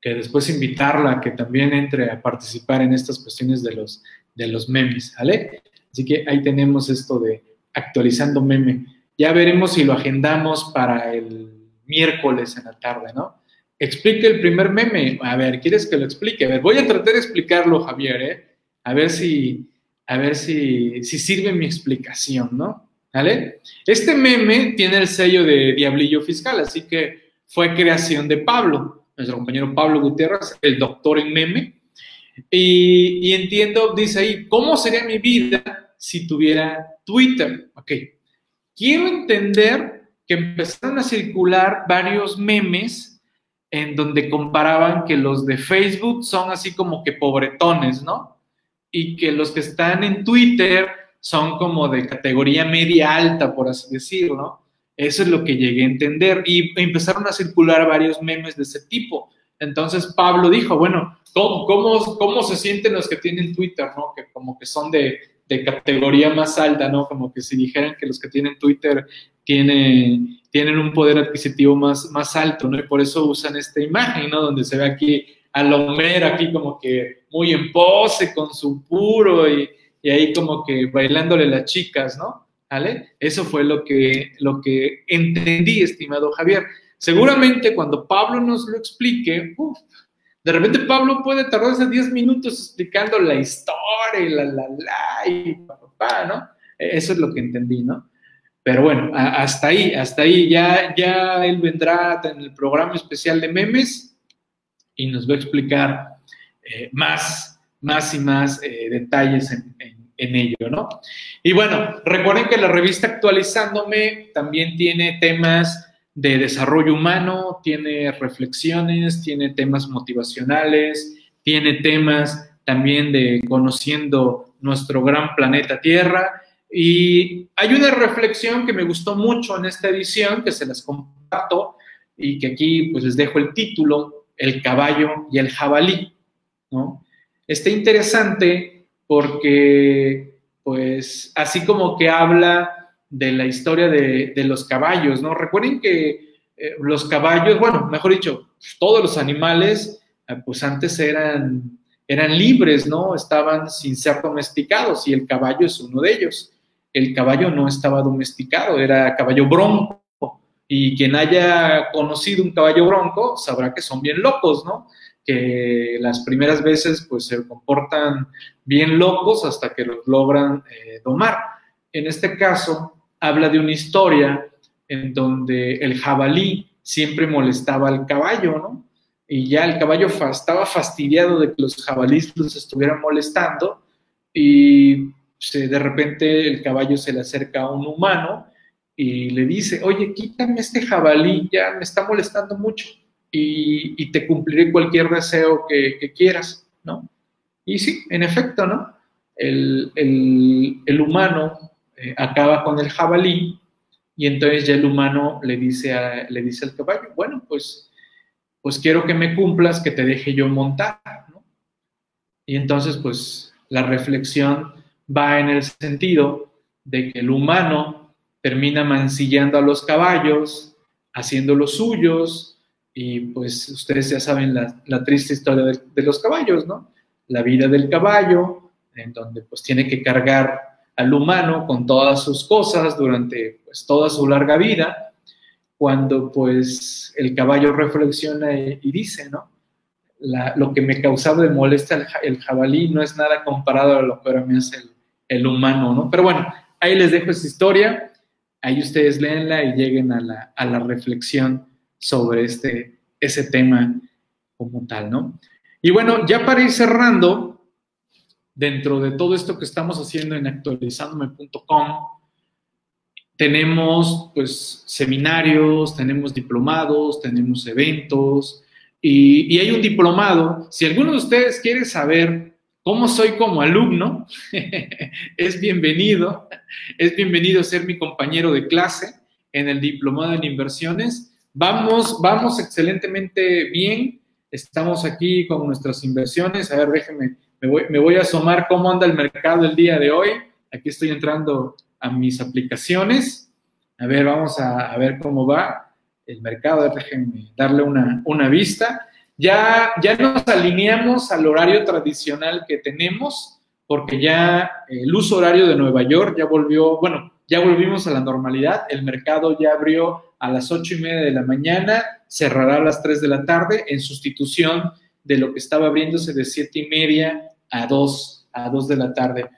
A: que después invitarla a que también entre a participar en estas cuestiones de los, de los memes, ¿vale? Así que ahí tenemos esto de actualizando meme. Ya veremos si lo agendamos para el miércoles en la tarde, ¿no? Explique el primer meme. A ver, ¿quieres que lo explique? A ver, voy a tratar de explicarlo, Javier, ¿eh? A ver si, a ver si, si sirve mi explicación, ¿no? ¿Vale? Este meme tiene el sello de Diablillo Fiscal, así que fue creación de Pablo, nuestro compañero Pablo Gutiérrez, el doctor en meme. Y, entiendo, dice ahí, ¿cómo sería mi vida si tuviera Twitter? Ok, quiero entender que empezaron a circular varios memes en donde comparaban que los de Facebook son así como que pobretones, ¿no? Y que los que están en Twitter son como de categoría media alta, por así decirlo. Eso es lo que llegué a entender. Y empezaron a circular varios memes de ese tipo. Entonces Pablo dijo, bueno, ¿cómo, cómo, cómo se sienten los que tienen Twitter, ¿no? Que como que son de, de categoría más alta, ¿no? Como que si dijeran que los que tienen Twitter tienen, tienen un poder adquisitivo más, más alto, ¿no? Y por eso usan esta imagen, ¿no? Donde se ve aquí a Lomer aquí como que muy en pose con su puro y, y ahí como que bailándole las chicas, ¿no? ¿Vale? Eso fue lo que, lo que entendí, estimado Javier. Seguramente cuando Pablo nos lo explique, uf, de repente Pablo puede tardarse 10 minutos explicando la historia y la, la, la, y papá, ¿no? Eso es lo que entendí, ¿no? Pero bueno, hasta ahí, hasta ahí. Ya, ya él vendrá en el programa especial de memes y nos va a explicar eh, más, más y más eh, detalles en, en, ello, ¿no? Y bueno, recuerden que la revista Actualizándome también tiene temas de desarrollo humano, tiene reflexiones, tiene temas motivacionales, tiene temas también de conociendo nuestro gran planeta Tierra y hay una reflexión que me gustó mucho en esta edición, que se las comparto y que aquí pues les dejo el título, El caballo y el jabalí. ¿no? Está interesante porque pues así como que habla de la historia de, los caballos, ¿no? Recuerden que eh, los caballos, bueno, mejor dicho, todos los animales eh, pues antes eran, eran libres, ¿no? Estaban sin ser domesticados y el caballo es uno de ellos el caballo no estaba domesticado, era caballo bronco. Y quien haya conocido un caballo bronco sabrá que son bien locos, ¿no? Que las primeras veces pues se comportan bien locos hasta que los logran eh, domar. En este caso habla de una historia en donde el jabalí siempre molestaba al caballo, ¿no? Y ya el caballo estaba fastidiado de que los jabalíes los estuvieran molestando y de repente el caballo se le acerca a un humano y le dice, oye, quítame este jabalí, ya me está molestando mucho y, te cumpliré cualquier deseo que, quieras, ¿no? Y sí, en efecto, ¿no? El, humano eh, acaba con el jabalí y entonces ya el humano le dice, le dice al caballo, bueno, pues, pues quiero que me cumplas, que te deje yo montar, ¿no? Y entonces, pues, la reflexión va en el sentido de que el humano termina mancillando a los caballos, haciendo los suyos, y pues ustedes ya saben la, triste historia de, los caballos, ¿no? La vida del caballo, en donde pues tiene que cargar al humano con todas sus cosas durante pues toda su larga vida, cuando pues el caballo reflexiona y, dice, ¿no? lo que me causaba de molestia el, jabalí no es nada comparado a lo que ahora me hace el, humano, ¿no? Pero bueno, ahí les dejo esa historia, ahí ustedes léenla y lleguen a la, a la reflexión sobre este, ese tema como tal, ¿no? Y bueno, ya para ir cerrando, dentro de todo esto que estamos haciendo en actualizandome.com, tenemos pues seminarios, tenemos diplomados, tenemos eventos y, y, hay un diplomado. Si alguno de ustedes quiere saber ¿Cómo soy como alumno? es bienvenido, es bienvenido a ser mi compañero de clase en el diplomado en inversiones. Vamos, vamos excelentemente bien. Estamos aquí con nuestras inversiones. A ver, déjenme, me voy, a asomar cómo anda el mercado el día de hoy. Aquí estoy entrando a mis aplicaciones. A ver, vamos a, a ver cómo va el mercado. Déjenme darle una, una vista. Ya, ya nos alineamos al horario tradicional que tenemos, porque ya el uso horario de Nueva York ya volvió, bueno, ya volvimos a la normalidad, el mercado ya abrió a las ocho y media de la mañana, cerrará a las 3 de la tarde en sustitución de lo que estaba abriéndose de siete y media a 2, a 2 de la tarde.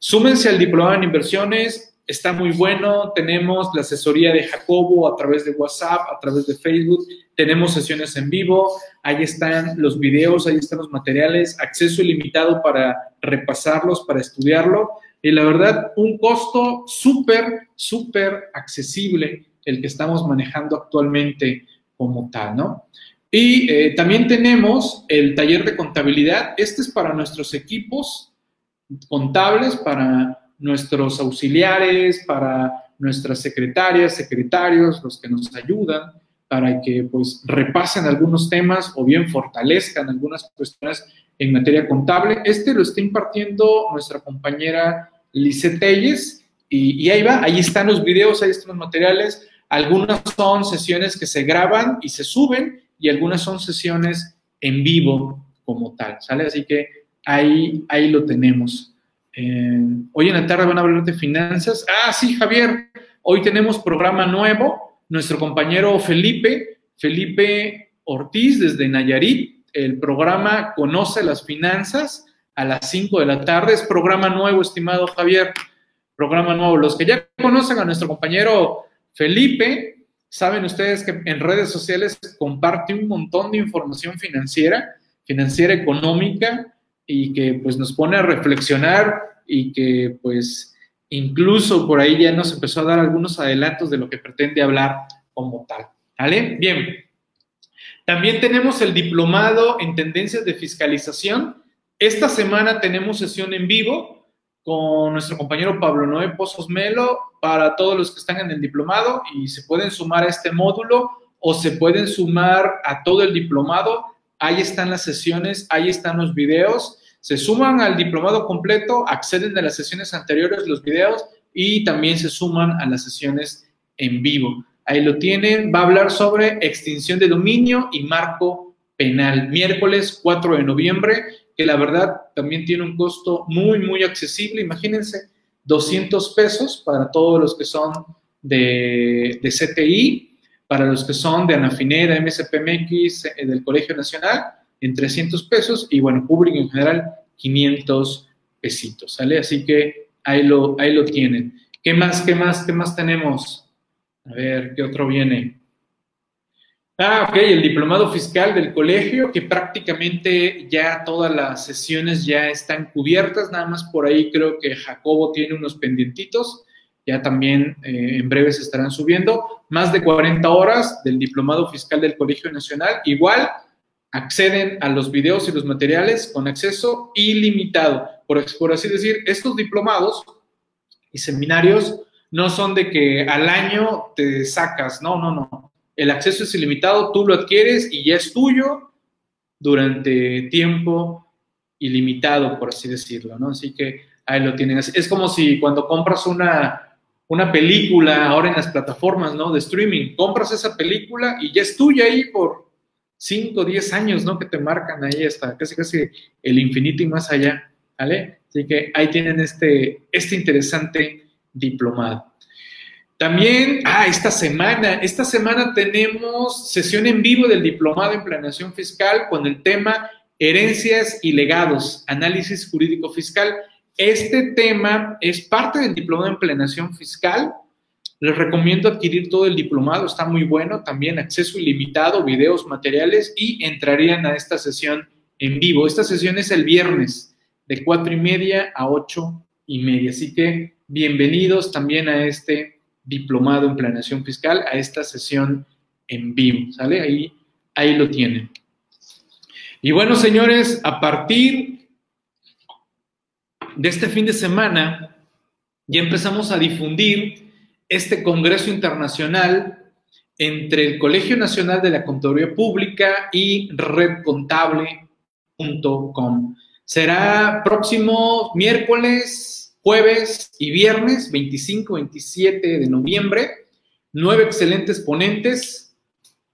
A: Súmense al diplomado en inversiones, está muy bueno. Tenemos la asesoría de Jacobo a través de WhatsApp, a través de Facebook. Tenemos sesiones en vivo. Ahí están los videos, ahí están los materiales, acceso ilimitado para repasarlos, para estudiarlo. Y la verdad, un costo súper, súper accesible el que estamos manejando actualmente como tal, ¿no? Y eh, también tenemos el taller de contabilidad. Este es para nuestros equipos contables, para nuestros auxiliares, para nuestras secretarias, secretarios, los que nos ayudan, para que pues repasen algunos temas o bien fortalezcan algunas cuestiones en materia contable. Este lo está impartiendo nuestra compañera Lice Telles y, y ahí va, ahí están los videos, ahí están los materiales. Algunas son sesiones que se graban y se suben y algunas son sesiones en vivo como tal, ¿sale? Así que ahí, ahí lo tenemos. Eh, hoy en la tarde van a hablar de finanzas. Ah, sí, Javier, hoy tenemos programa nuevo. Nuestro compañero Felipe, Felipe Ortiz desde Nayarit, el programa Conoce las Finanzas a las 5 de la tarde. Es programa nuevo, estimado Javier. Programa nuevo. Los que ya conocen a nuestro compañero Felipe, Saben ustedes que en redes sociales comparte un montón de información financiera, financiera económica, y que pues nos pone a reflexionar y que pues incluso por ahí ya nos empezó a dar algunos adelantos de lo que pretende hablar como tal. ¿Vale? Bien. También tenemos el diplomado en tendencias de fiscalización. Esta semana tenemos sesión en vivo con nuestro compañero Pablo Noé Pozos Melo para todos los que están en el diplomado y se pueden sumar a este módulo o se pueden sumar a todo el diplomado. Ahí están las sesiones, ahí están los videos. Se suman al diplomado completo, acceden a las sesiones anteriores, los videos, y también se suman a las sesiones en vivo. Ahí lo tienen. Va a hablar sobre extinción de dominio y marco penal. Miércoles 4 de noviembre que la verdad también tiene un costo muy, muy accesible. Imagínense, 200 pesos para todos los que son de, de CTI, para los que son de Anafinera, MSPMX, eh, del Colegio Nacional, en 300 pesos, y bueno, público en general, 500 pesitos, ¿sale? Así que ahí lo, ahí lo tienen. ¿Qué más, qué más, qué más tenemos? A ver, ¿qué otro viene? Ah, ok, el diplomado fiscal del colegio, que prácticamente ya todas las sesiones ya están cubiertas, nada más por ahí creo que Jacobo tiene unos pendientitos, ya también eh, en breve se estarán subiendo, más de 40 horas del diplomado fiscal del Colegio Nacional, igual acceden a los videos y los materiales con acceso ilimitado, por, por así decir, estos diplomados y seminarios no son de que al año te sacas, no, no, no el acceso es ilimitado, tú lo adquieres y ya es tuyo durante tiempo ilimitado, por así decirlo, ¿no? Así que ahí lo tienen. Es como si cuando compras una, una película ahora en las plataformas, ¿no? De streaming, compras esa película y ya es tuya ahí por 5, 10 años, ¿no? Que te marcan ahí hasta casi casi el infinito y más allá, ¿vale? Así que ahí tienen este, este interesante diplomado. También, ah, esta semana, esta semana tenemos sesión en vivo del Diplomado en Planeación Fiscal con el tema Herencias y legados, análisis jurídico fiscal. Este tema es parte del Diplomado en Planeación Fiscal. Les recomiendo adquirir todo el diplomado, está muy bueno, también acceso ilimitado, videos, materiales y entrarían a esta sesión en vivo. Esta sesión es el viernes de cuatro y media a ocho y media, así que bienvenidos también a este diplomado en planeación fiscal a esta sesión en vivo, ¿sale? Ahí, ahí lo tienen. Y bueno, señores, a partir de este fin de semana ya empezamos a difundir este Congreso Internacional entre el Colegio Nacional de la Contaduría Pública y redcontable.com. Será próximo miércoles jueves y viernes, 25, 27 de noviembre. Nueve excelentes ponentes.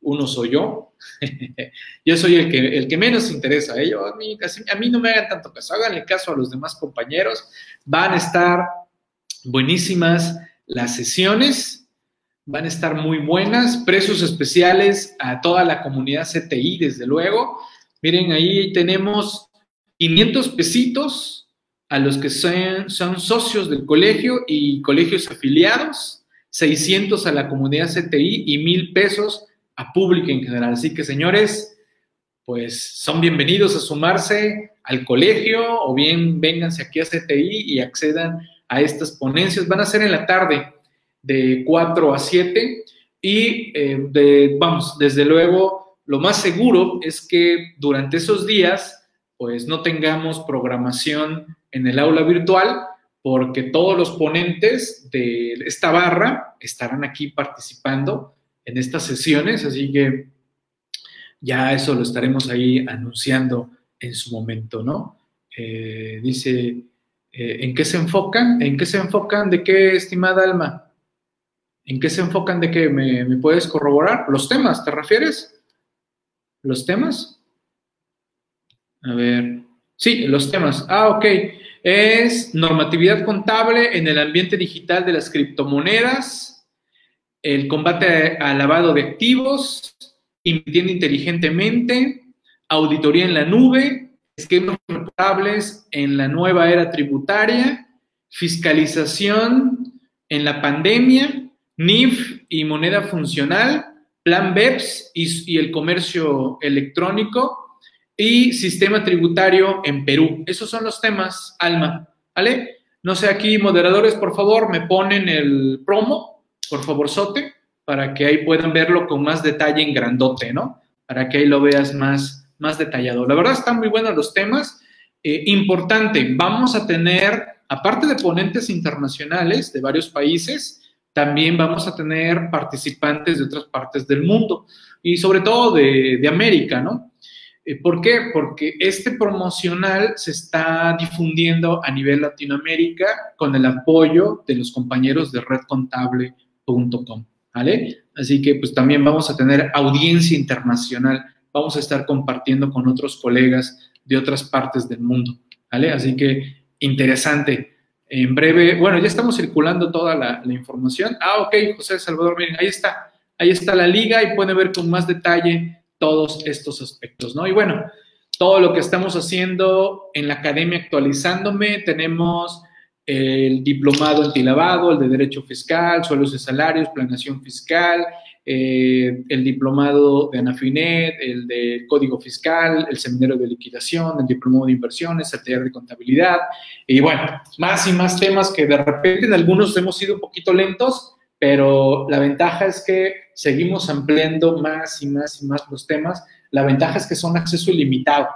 A: Uno soy yo. yo soy el que, el que menos interesa. a, mí, a mí no me hagan tanto caso. Háganle caso a los demás compañeros. Van a estar buenísimas las sesiones. Van a estar muy buenas, precios especiales a toda la comunidad CTI, desde luego. Miren, ahí tenemos 500 pesitos a los que son, son socios del colegio y colegios afiliados, 600 a la comunidad CTI y 1000 pesos a público en general. Así que, señores, pues son bienvenidos a sumarse al colegio o bien vénganse aquí a CTI y accedan a estas ponencias. Van a ser en la tarde de 4 a 7 y eh, de, vamos, desde luego, lo más seguro es que durante esos días pues no tengamos programación en el aula virtual porque todos los ponentes de esta barra estarán aquí participando en estas sesiones, así que ya eso lo estaremos ahí anunciando en su momento, ¿no? Eh, dice, eh, ¿en qué se enfocan? ¿En qué se enfocan? ¿De qué, estimada Alma? ¿En qué se enfocan de qué? ¿Me, me puedes corroborar? ¿Los temas, te refieres? ¿Los temas? A ver. Sí, los temas. Ah, ok. Es normatividad contable en el ambiente digital de las criptomonedas, el combate al lavado de activos, invirtiendo inteligentemente, auditoría en la nube, esquemas contables en la nueva era tributaria, fiscalización en la pandemia, NIF y moneda funcional, plan BEPS y, y el comercio electrónico, y sistema tributario en Perú. Esos son los temas, Alma, ¿vale? No sé, aquí, moderadores, por favor, me ponen el promo, por favor, Sote, para que ahí puedan verlo con más detalle en grandote, ¿no? Para que ahí lo veas más, más detallado. La verdad están muy buenos los temas. Eh, importante, vamos a tener, aparte de ponentes internacionales de varios países, también vamos a tener participantes de otras partes del mundo y sobre todo de, de América, ¿no? Eh, ¿Por qué? Porque este promocional se está difundiendo a nivel Latinoamérica con el apoyo de los compañeros de redcontable.com, ¿vale? Así que pues también vamos a tener audiencia internacional, vamos a estar compartiendo con otros colegas de otras partes del mundo, ¿vale? Así que interesante. En breve, bueno, ya estamos circulando toda la, la información. Ah, ok, José Salvador, miren, ahí está, ahí está la liga y pueden ver con más detalle todos estos aspectos, ¿no? Y bueno, todo lo que estamos haciendo en la academia actualizándome, tenemos el diplomado antilavado, el de Derecho Fiscal, suelos y salarios, planeación fiscal, eh, el diplomado de Anafinet, el de Código Fiscal, el seminario de liquidación, el diplomado de inversiones, el taller de contabilidad, y bueno, más y más temas que de repente en algunos hemos sido un poquito lentos, pero la ventaja es que seguimos ampliando más y más y más los temas. La ventaja es que son acceso ilimitado,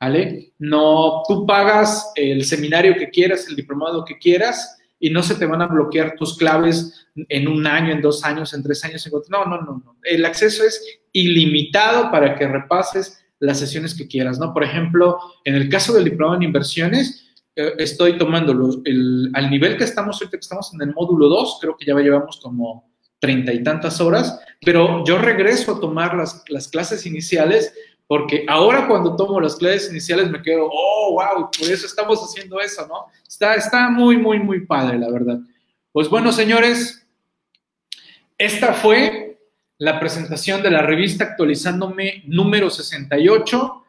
A: ¿vale? No, tú pagas el seminario que quieras, el diplomado que quieras, y no se te van a bloquear tus claves en un año, en dos años, en tres años. No, no, no, no. El acceso es ilimitado para que repases las sesiones que quieras, ¿no? Por ejemplo, en el caso del diplomado en inversiones, eh, estoy tomando al nivel que estamos ahorita, que estamos en el módulo 2, creo que ya llevamos como treinta y tantas horas, pero yo regreso a tomar las, las clases iniciales porque ahora cuando tomo las clases iniciales me quedo, oh, wow, por eso estamos haciendo eso, ¿no? Está, está muy, muy, muy padre, la verdad. Pues bueno, señores, esta fue la presentación de la revista Actualizándome número 68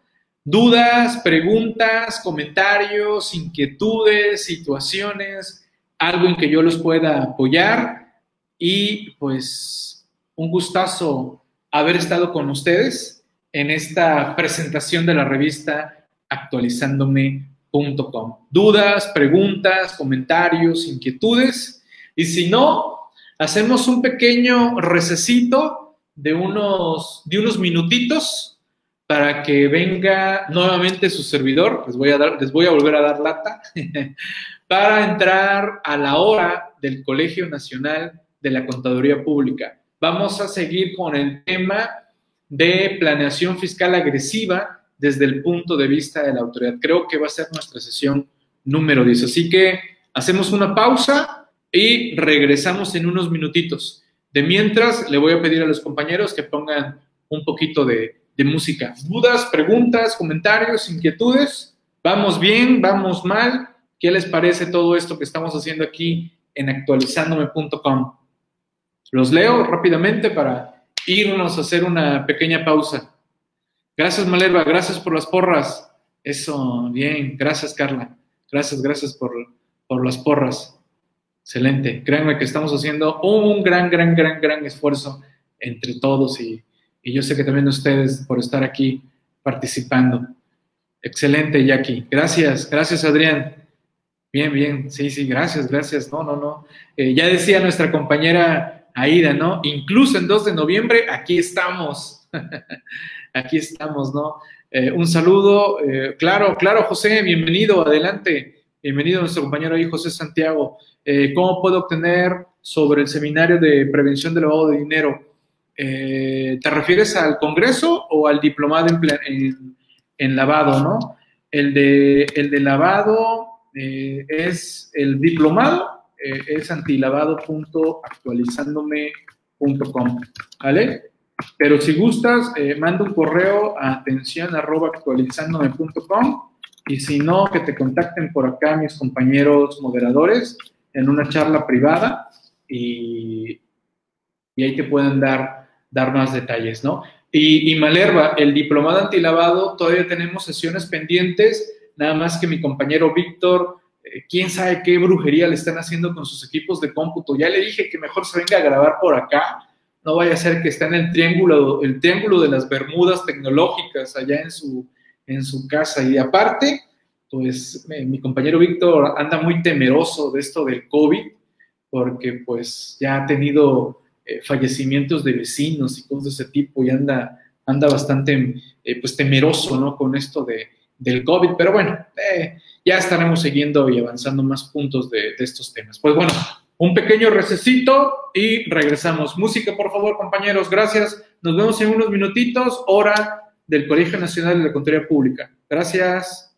A: dudas, preguntas, comentarios, inquietudes, situaciones, algo en que yo los pueda apoyar. Y pues un gustazo haber estado con ustedes en esta presentación de la revista actualizándome.com. Dudas, preguntas, comentarios, inquietudes. Y si no, hacemos un pequeño recesito de unos, de unos minutitos para que venga nuevamente su servidor, les voy a, dar, les voy a volver a dar lata, para entrar a la hora del Colegio Nacional de la Contaduría Pública. Vamos a seguir con el tema de planeación fiscal agresiva desde el punto de vista de la autoridad. Creo que va a ser nuestra sesión número 10. Así que hacemos una pausa y regresamos en unos minutitos. De mientras, le voy a pedir a los compañeros que pongan un poquito de, de música. Dudas, preguntas, comentarios, inquietudes. ¿Vamos bien? ¿Vamos mal? ¿Qué les parece todo esto que estamos haciendo aquí en actualizándome.com. Los leo rápidamente para irnos a hacer una pequeña pausa. Gracias, Malerva, gracias por las porras. Eso, bien, gracias, Carla. Gracias, gracias por, por las porras. Excelente. Créanme que estamos haciendo un gran, gran, gran, gran esfuerzo entre todos y, y yo sé que también ustedes por estar aquí participando. Excelente, Jackie. Gracias, gracias, Adrián. Bien, bien, sí, sí, gracias, gracias. No, no, no. Eh, ya decía nuestra compañera Aida, ¿no? Incluso en 2 de noviembre, aquí estamos. aquí estamos, ¿no? Eh, un saludo. Eh, claro, claro, José, bienvenido, adelante. Bienvenido nuestro compañero ahí, José Santiago. ¿Cómo puedo obtener sobre el seminario de prevención del lavado de dinero? ¿Te refieres al Congreso o al diplomado en, lavado, ¿no? El de, el de lavado eh, es el diplomado, eh, es antilavado.actualizándome.com, ¿vale? Pero si gustas, eh, manda un correo a atención actualizándome.com y si no, que te contacten por acá mis compañeros moderadores en una charla privada y, y ahí te pueden dar, dar más detalles, ¿no? Y, y Malerva, el diplomado antilavado, todavía tenemos sesiones pendientes nada más que mi compañero Víctor, eh, quién sabe qué brujería le están haciendo con sus equipos de cómputo. Ya le dije que mejor se venga a grabar por acá, no vaya a ser que esté en el triángulo, el triángulo de las Bermudas tecnológicas allá en su, en su casa. Y aparte, pues mi compañero Víctor anda muy temeroso de esto del COVID, porque pues ya ha tenido eh, fallecimientos de vecinos y cosas de ese tipo y anda, anda bastante eh, pues temeroso, ¿no? Con esto de, del COVID, pero bueno, eh, ya estaremos siguiendo y avanzando más puntos de, estos temas. Pues bueno, un pequeño recesito y regresamos. Música, por favor, compañeros, gracias. Nos vemos en unos minutitos, hora del Colegio Nacional de la Contaduría Pública. Gracias.